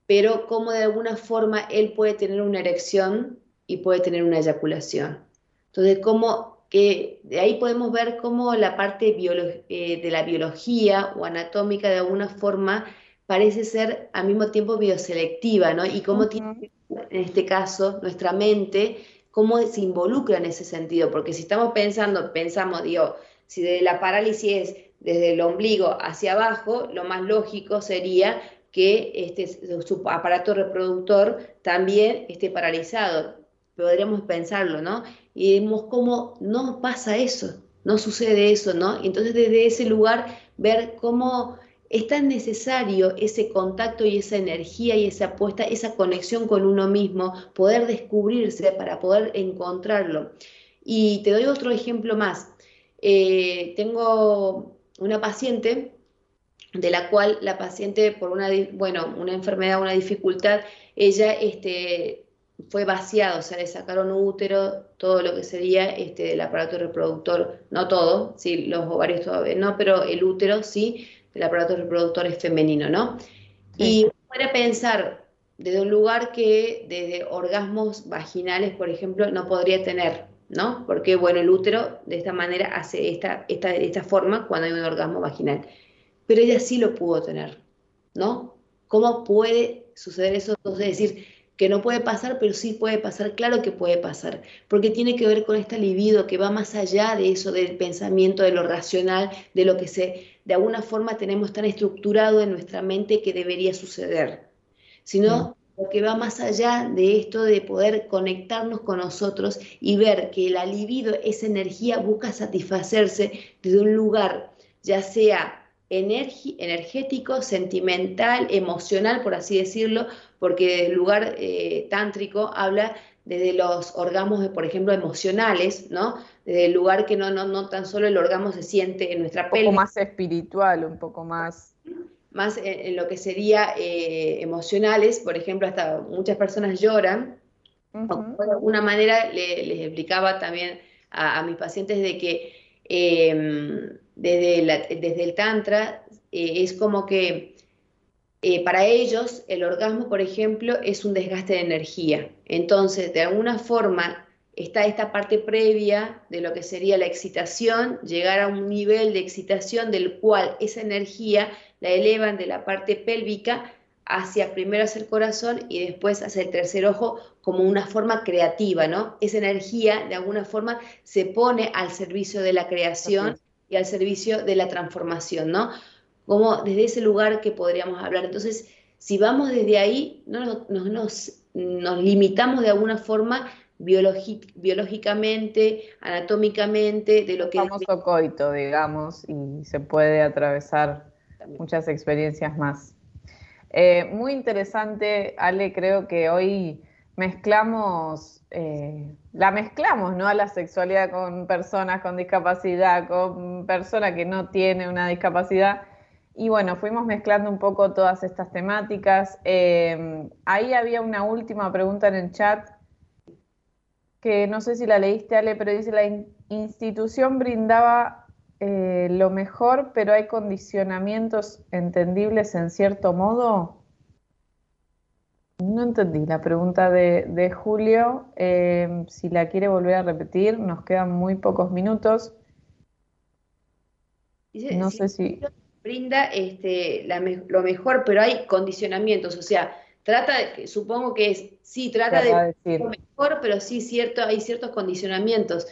Pero como de alguna forma él puede tener una erección y puede tener una eyaculación. Entonces, como que de ahí podemos ver cómo la parte eh, de la biología o anatómica de alguna forma parece ser al mismo tiempo bioselectiva, ¿no? Y cómo tiene en este caso, nuestra mente, cómo se involucra en ese sentido, porque si estamos pensando, pensamos, digo, si de la parálisis es desde el ombligo hacia abajo, lo más lógico sería que este, su aparato reproductor también esté paralizado. Podríamos pensarlo, ¿no? Y vemos cómo no pasa eso, no sucede eso, ¿no? Entonces desde ese lugar ver cómo es tan necesario ese contacto y esa energía y esa apuesta, esa conexión con uno mismo, poder descubrirse para poder encontrarlo. Y te doy otro ejemplo más. Eh, tengo una paciente de la cual la paciente por una, bueno, una enfermedad, una dificultad, ella este, fue vaciado, o sea, le sacaron útero, todo lo que sería este, del aparato reproductor, no todo, sí, los ovarios todavía no, pero el útero sí, del aparato reproductor es femenino, ¿no? Y para pensar desde un lugar que desde orgasmos vaginales, por ejemplo, no podría tener, ¿no? Porque, bueno, el útero de esta manera hace esta, esta, de esta forma cuando hay un orgasmo vaginal. Pero ella sí lo pudo tener, ¿no? ¿Cómo puede suceder eso? Es decir, que no puede pasar, pero sí puede pasar, claro que puede pasar, porque tiene que ver con esta libido que va más allá de eso, del pensamiento, de lo racional, de lo que se, de alguna forma tenemos tan estructurado en nuestra mente que debería suceder, sino lo que va más allá de esto de poder conectarnos con nosotros y ver que la libido, esa energía, busca satisfacerse desde un lugar, ya sea energético, sentimental, emocional, por así decirlo, porque el lugar eh, tántrico habla desde los orgasmos, por ejemplo, emocionales, ¿no? Desde el lugar que no, no, no tan solo el orgasmo se siente en nuestra piel. Un poco más espiritual, un poco más... Más en, lo que sería eh, emocionales, por ejemplo, hasta muchas personas lloran. De alguna manera les explicaba también a, mis pacientes de que em, desde, desde el Tantra eh, es como que eh, para ellos el orgasmo, por ejemplo, es un desgaste de energía. Entonces, de alguna forma, está esta parte previa de lo que sería la excitación, llegar a un nivel de excitación del cual esa energía la elevan de la parte pélvica hacia primero hacia el corazón y después hacia el tercer ojo como una forma creativa, ¿no? Esa energía de alguna forma se pone al servicio de la creación y al servicio de la transformación, ¿no? Como desde ese lugar que podríamos hablar. Entonces, si vamos desde ahí, no nos, nos, nos limitamos de alguna forma biológicamente, anatómicamente, de lo que... Famoso coito, digamos, y se puede atravesar muchas experiencias más. Eh, muy interesante, Ale, creo que hoy mezclamos eh, la mezclamos, ¿no? A la sexualidad con personas con discapacidad, con personas que no tienen una discapacidad. Y bueno, fuimos mezclando un poco todas estas temáticas. Eh, ahí había una última pregunta en el chat, que no sé si la leíste, Ale, pero dice, la institución brindaba eh, lo mejor, pero hay condicionamientos entendibles en cierto modo. No entendí la pregunta de, Julio. Eh, si la quiere volver a repetir, nos quedan muy pocos minutos. no sé si brinda este, lo mejor, pero hay condicionamientos, o sea, trata, de, supongo que es, sí, trata de, lo mejor, pero sí cierto, hay ciertos condicionamientos.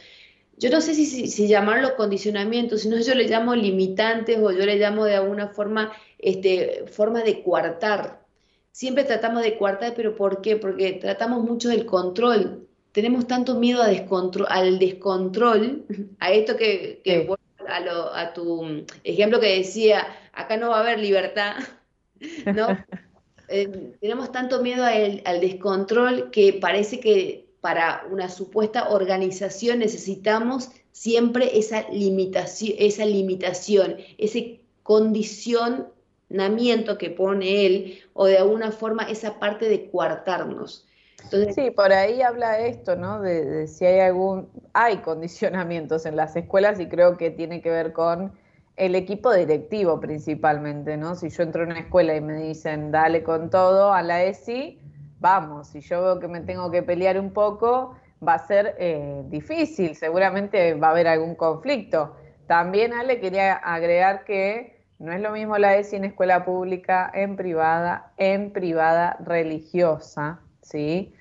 Yo no sé si, si, si, llamarlo condicionamientos, sino yo le llamo limitantes o yo le llamo de alguna forma, este, forma de coartar, siempre tratamos de coartar, pero ¿por qué? Porque tratamos mucho del control. Tenemos tanto miedo a descontrol, al descontrol, a esto que, a, tu ejemplo que decía, acá no va a haber libertad, ¿no? Eh, tenemos tanto miedo al descontrol que parece que para una supuesta organización necesitamos siempre esa limitación, esa limitación, esa condición que pone él, o de alguna forma esa parte de coartarnos. Sí, por ahí habla esto, ¿no? De, si hay algún, hay condicionamientos en las escuelas y creo que tiene que ver con el equipo directivo principalmente, ¿no? Si yo entro en una escuela y me dicen, dale con todo a la ESI, vamos, si yo veo que me tengo que pelear un poco, va a ser eh, difícil, seguramente va a haber algún conflicto. También, Ale, quería agregar que no es lo mismo la ESI en escuela pública, en privada, en privada religiosa, ¿sí?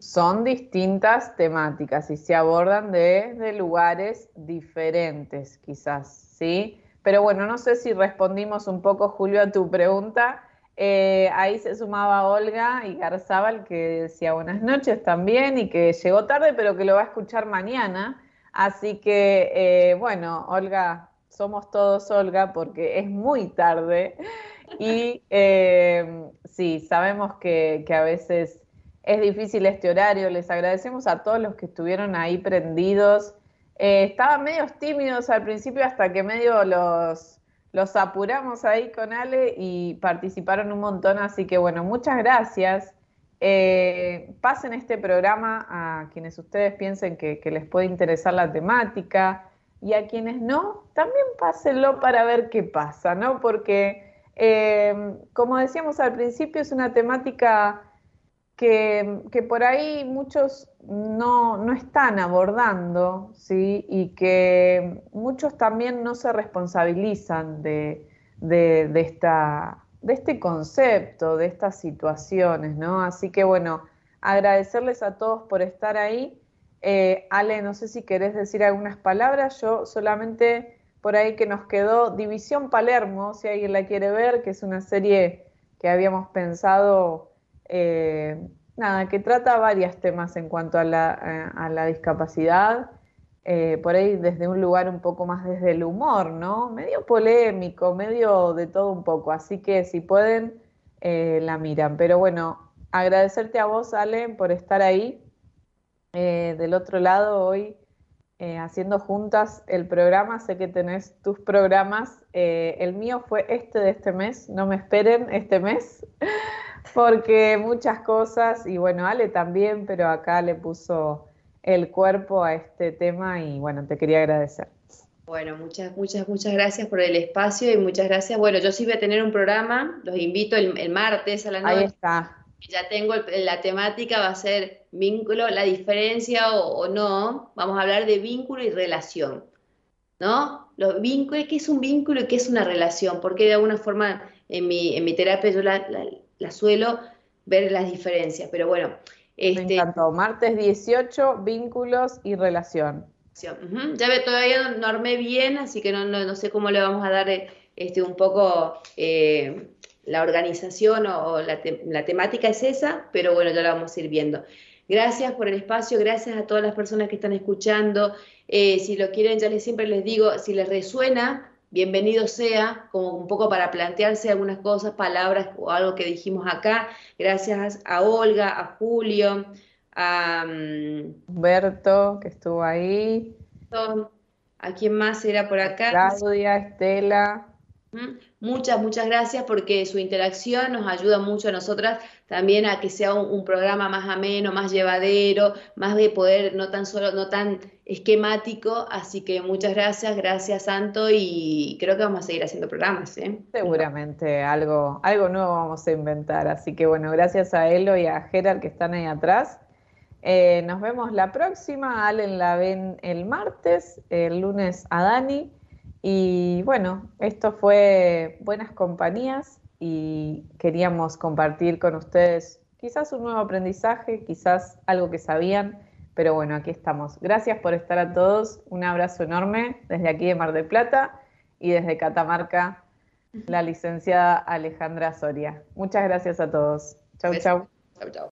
Son distintas temáticas y se abordan desde lugares diferentes, quizás, ¿sí? Pero bueno, no sé si respondimos un poco, Julio, a tu pregunta. Eh, ahí se sumaba Olga y Garzabal, que decía buenas noches también y que llegó tarde, pero que lo va a escuchar mañana. Así que, eh, bueno, Olga, somos todos Olga porque es muy tarde y eh, sí, sabemos que, a veces es difícil este horario. Les agradecemos a todos los que estuvieron ahí prendidos. Eh, estaban medios tímidos al principio hasta que medio los, apuramos ahí con Ale y participaron un montón, así que bueno, muchas gracias. Eh, pasen este programa a quienes ustedes piensen que, les puede interesar la temática y a quienes no, también pásenlo para ver qué pasa, ¿no? Porque, eh, como decíamos al principio, es una temática que, por ahí muchos no, no, están abordando, ¿sí? Y que muchos también no se responsabilizan de, de, de esta de este concepto, de estas situaciones, ¿no? Así que bueno, agradecerles a todos por estar ahí. Eh, Ale, no sé si querés decir algunas palabras, yo solamente por ahí que nos quedó División Palermo, si alguien la quiere ver, que es una serie que habíamos pensado, eh, nada, que trata varios temas en cuanto a la, eh, a la discapacidad eh, por ahí desde un lugar un poco más desde el humor, ¿no? Medio polémico, medio de todo un poco, así que si pueden, la miran. Pero bueno, agradecerte a vos, Ale, por estar ahí del otro lado hoy. Haciendo juntas el programa, sé que tenés tus programas, el mío fue este de este mes, no me esperen este mes, porque muchas cosas, y bueno, Ale también, pero acá le puso el cuerpo a este tema y bueno, te quería agradecer. Bueno, muchas, muchas, muchas gracias por el espacio y muchas gracias. Bueno, yo sí voy a tener un programa, los invito el, martes a la noche. Ahí está. Ya tengo la temática, va a ser vínculo, la diferencia o, no. Vamos a hablar de vínculo y relación, ¿no? Los vínculos, ¿qué es un vínculo y qué es una relación? Porque de alguna forma en mi, en mi terapia yo la, la suelo ver las diferencias, pero bueno, me este, encantó. Martes 18, vínculos y relación. Ya ve, todavía no, armé bien, así que no, no, sé cómo le vamos a dar eh, este, un poco eh, la organización o, la, la, temática es esa, pero bueno, ya la vamos a ir viendo. Gracias por el espacio, gracias a todas las personas que están escuchando. Eh, si lo quieren, ya les siempre les digo, si les resuena, bienvenido sea, como un poco para plantearse algunas cosas, palabras o algo que dijimos acá. Gracias a Olga, a Julio, a mm, Humberto, que estuvo ahí. ¿A quién más era por acá? Claudia, Estela. Muchas, muchas gracias porque su interacción nos ayuda mucho a nosotras también a que sea un, programa más ameno, más llevadero, más de poder, no tan solo, no tan esquemático. Así que muchas gracias, gracias Santo y creo que vamos a seguir haciendo programas. ¿eh? Seguramente algo, algo nuevo vamos a inventar. Así que bueno, gracias a Elo y a Gerard que están ahí atrás. Eh, nos vemos la próxima. Allen la ven el martes, el lunes a Dani. Y bueno, esto fue Buenas Compañías y queríamos compartir con ustedes quizás un nuevo aprendizaje, quizás algo que sabían, pero bueno, aquí estamos. Gracias por estar a todos, un abrazo enorme desde aquí de Mar del Plata y desde Catamarca, la licenciada Alejandra Soria. Muchas gracias a todos. Chau, chau. Chau, chau.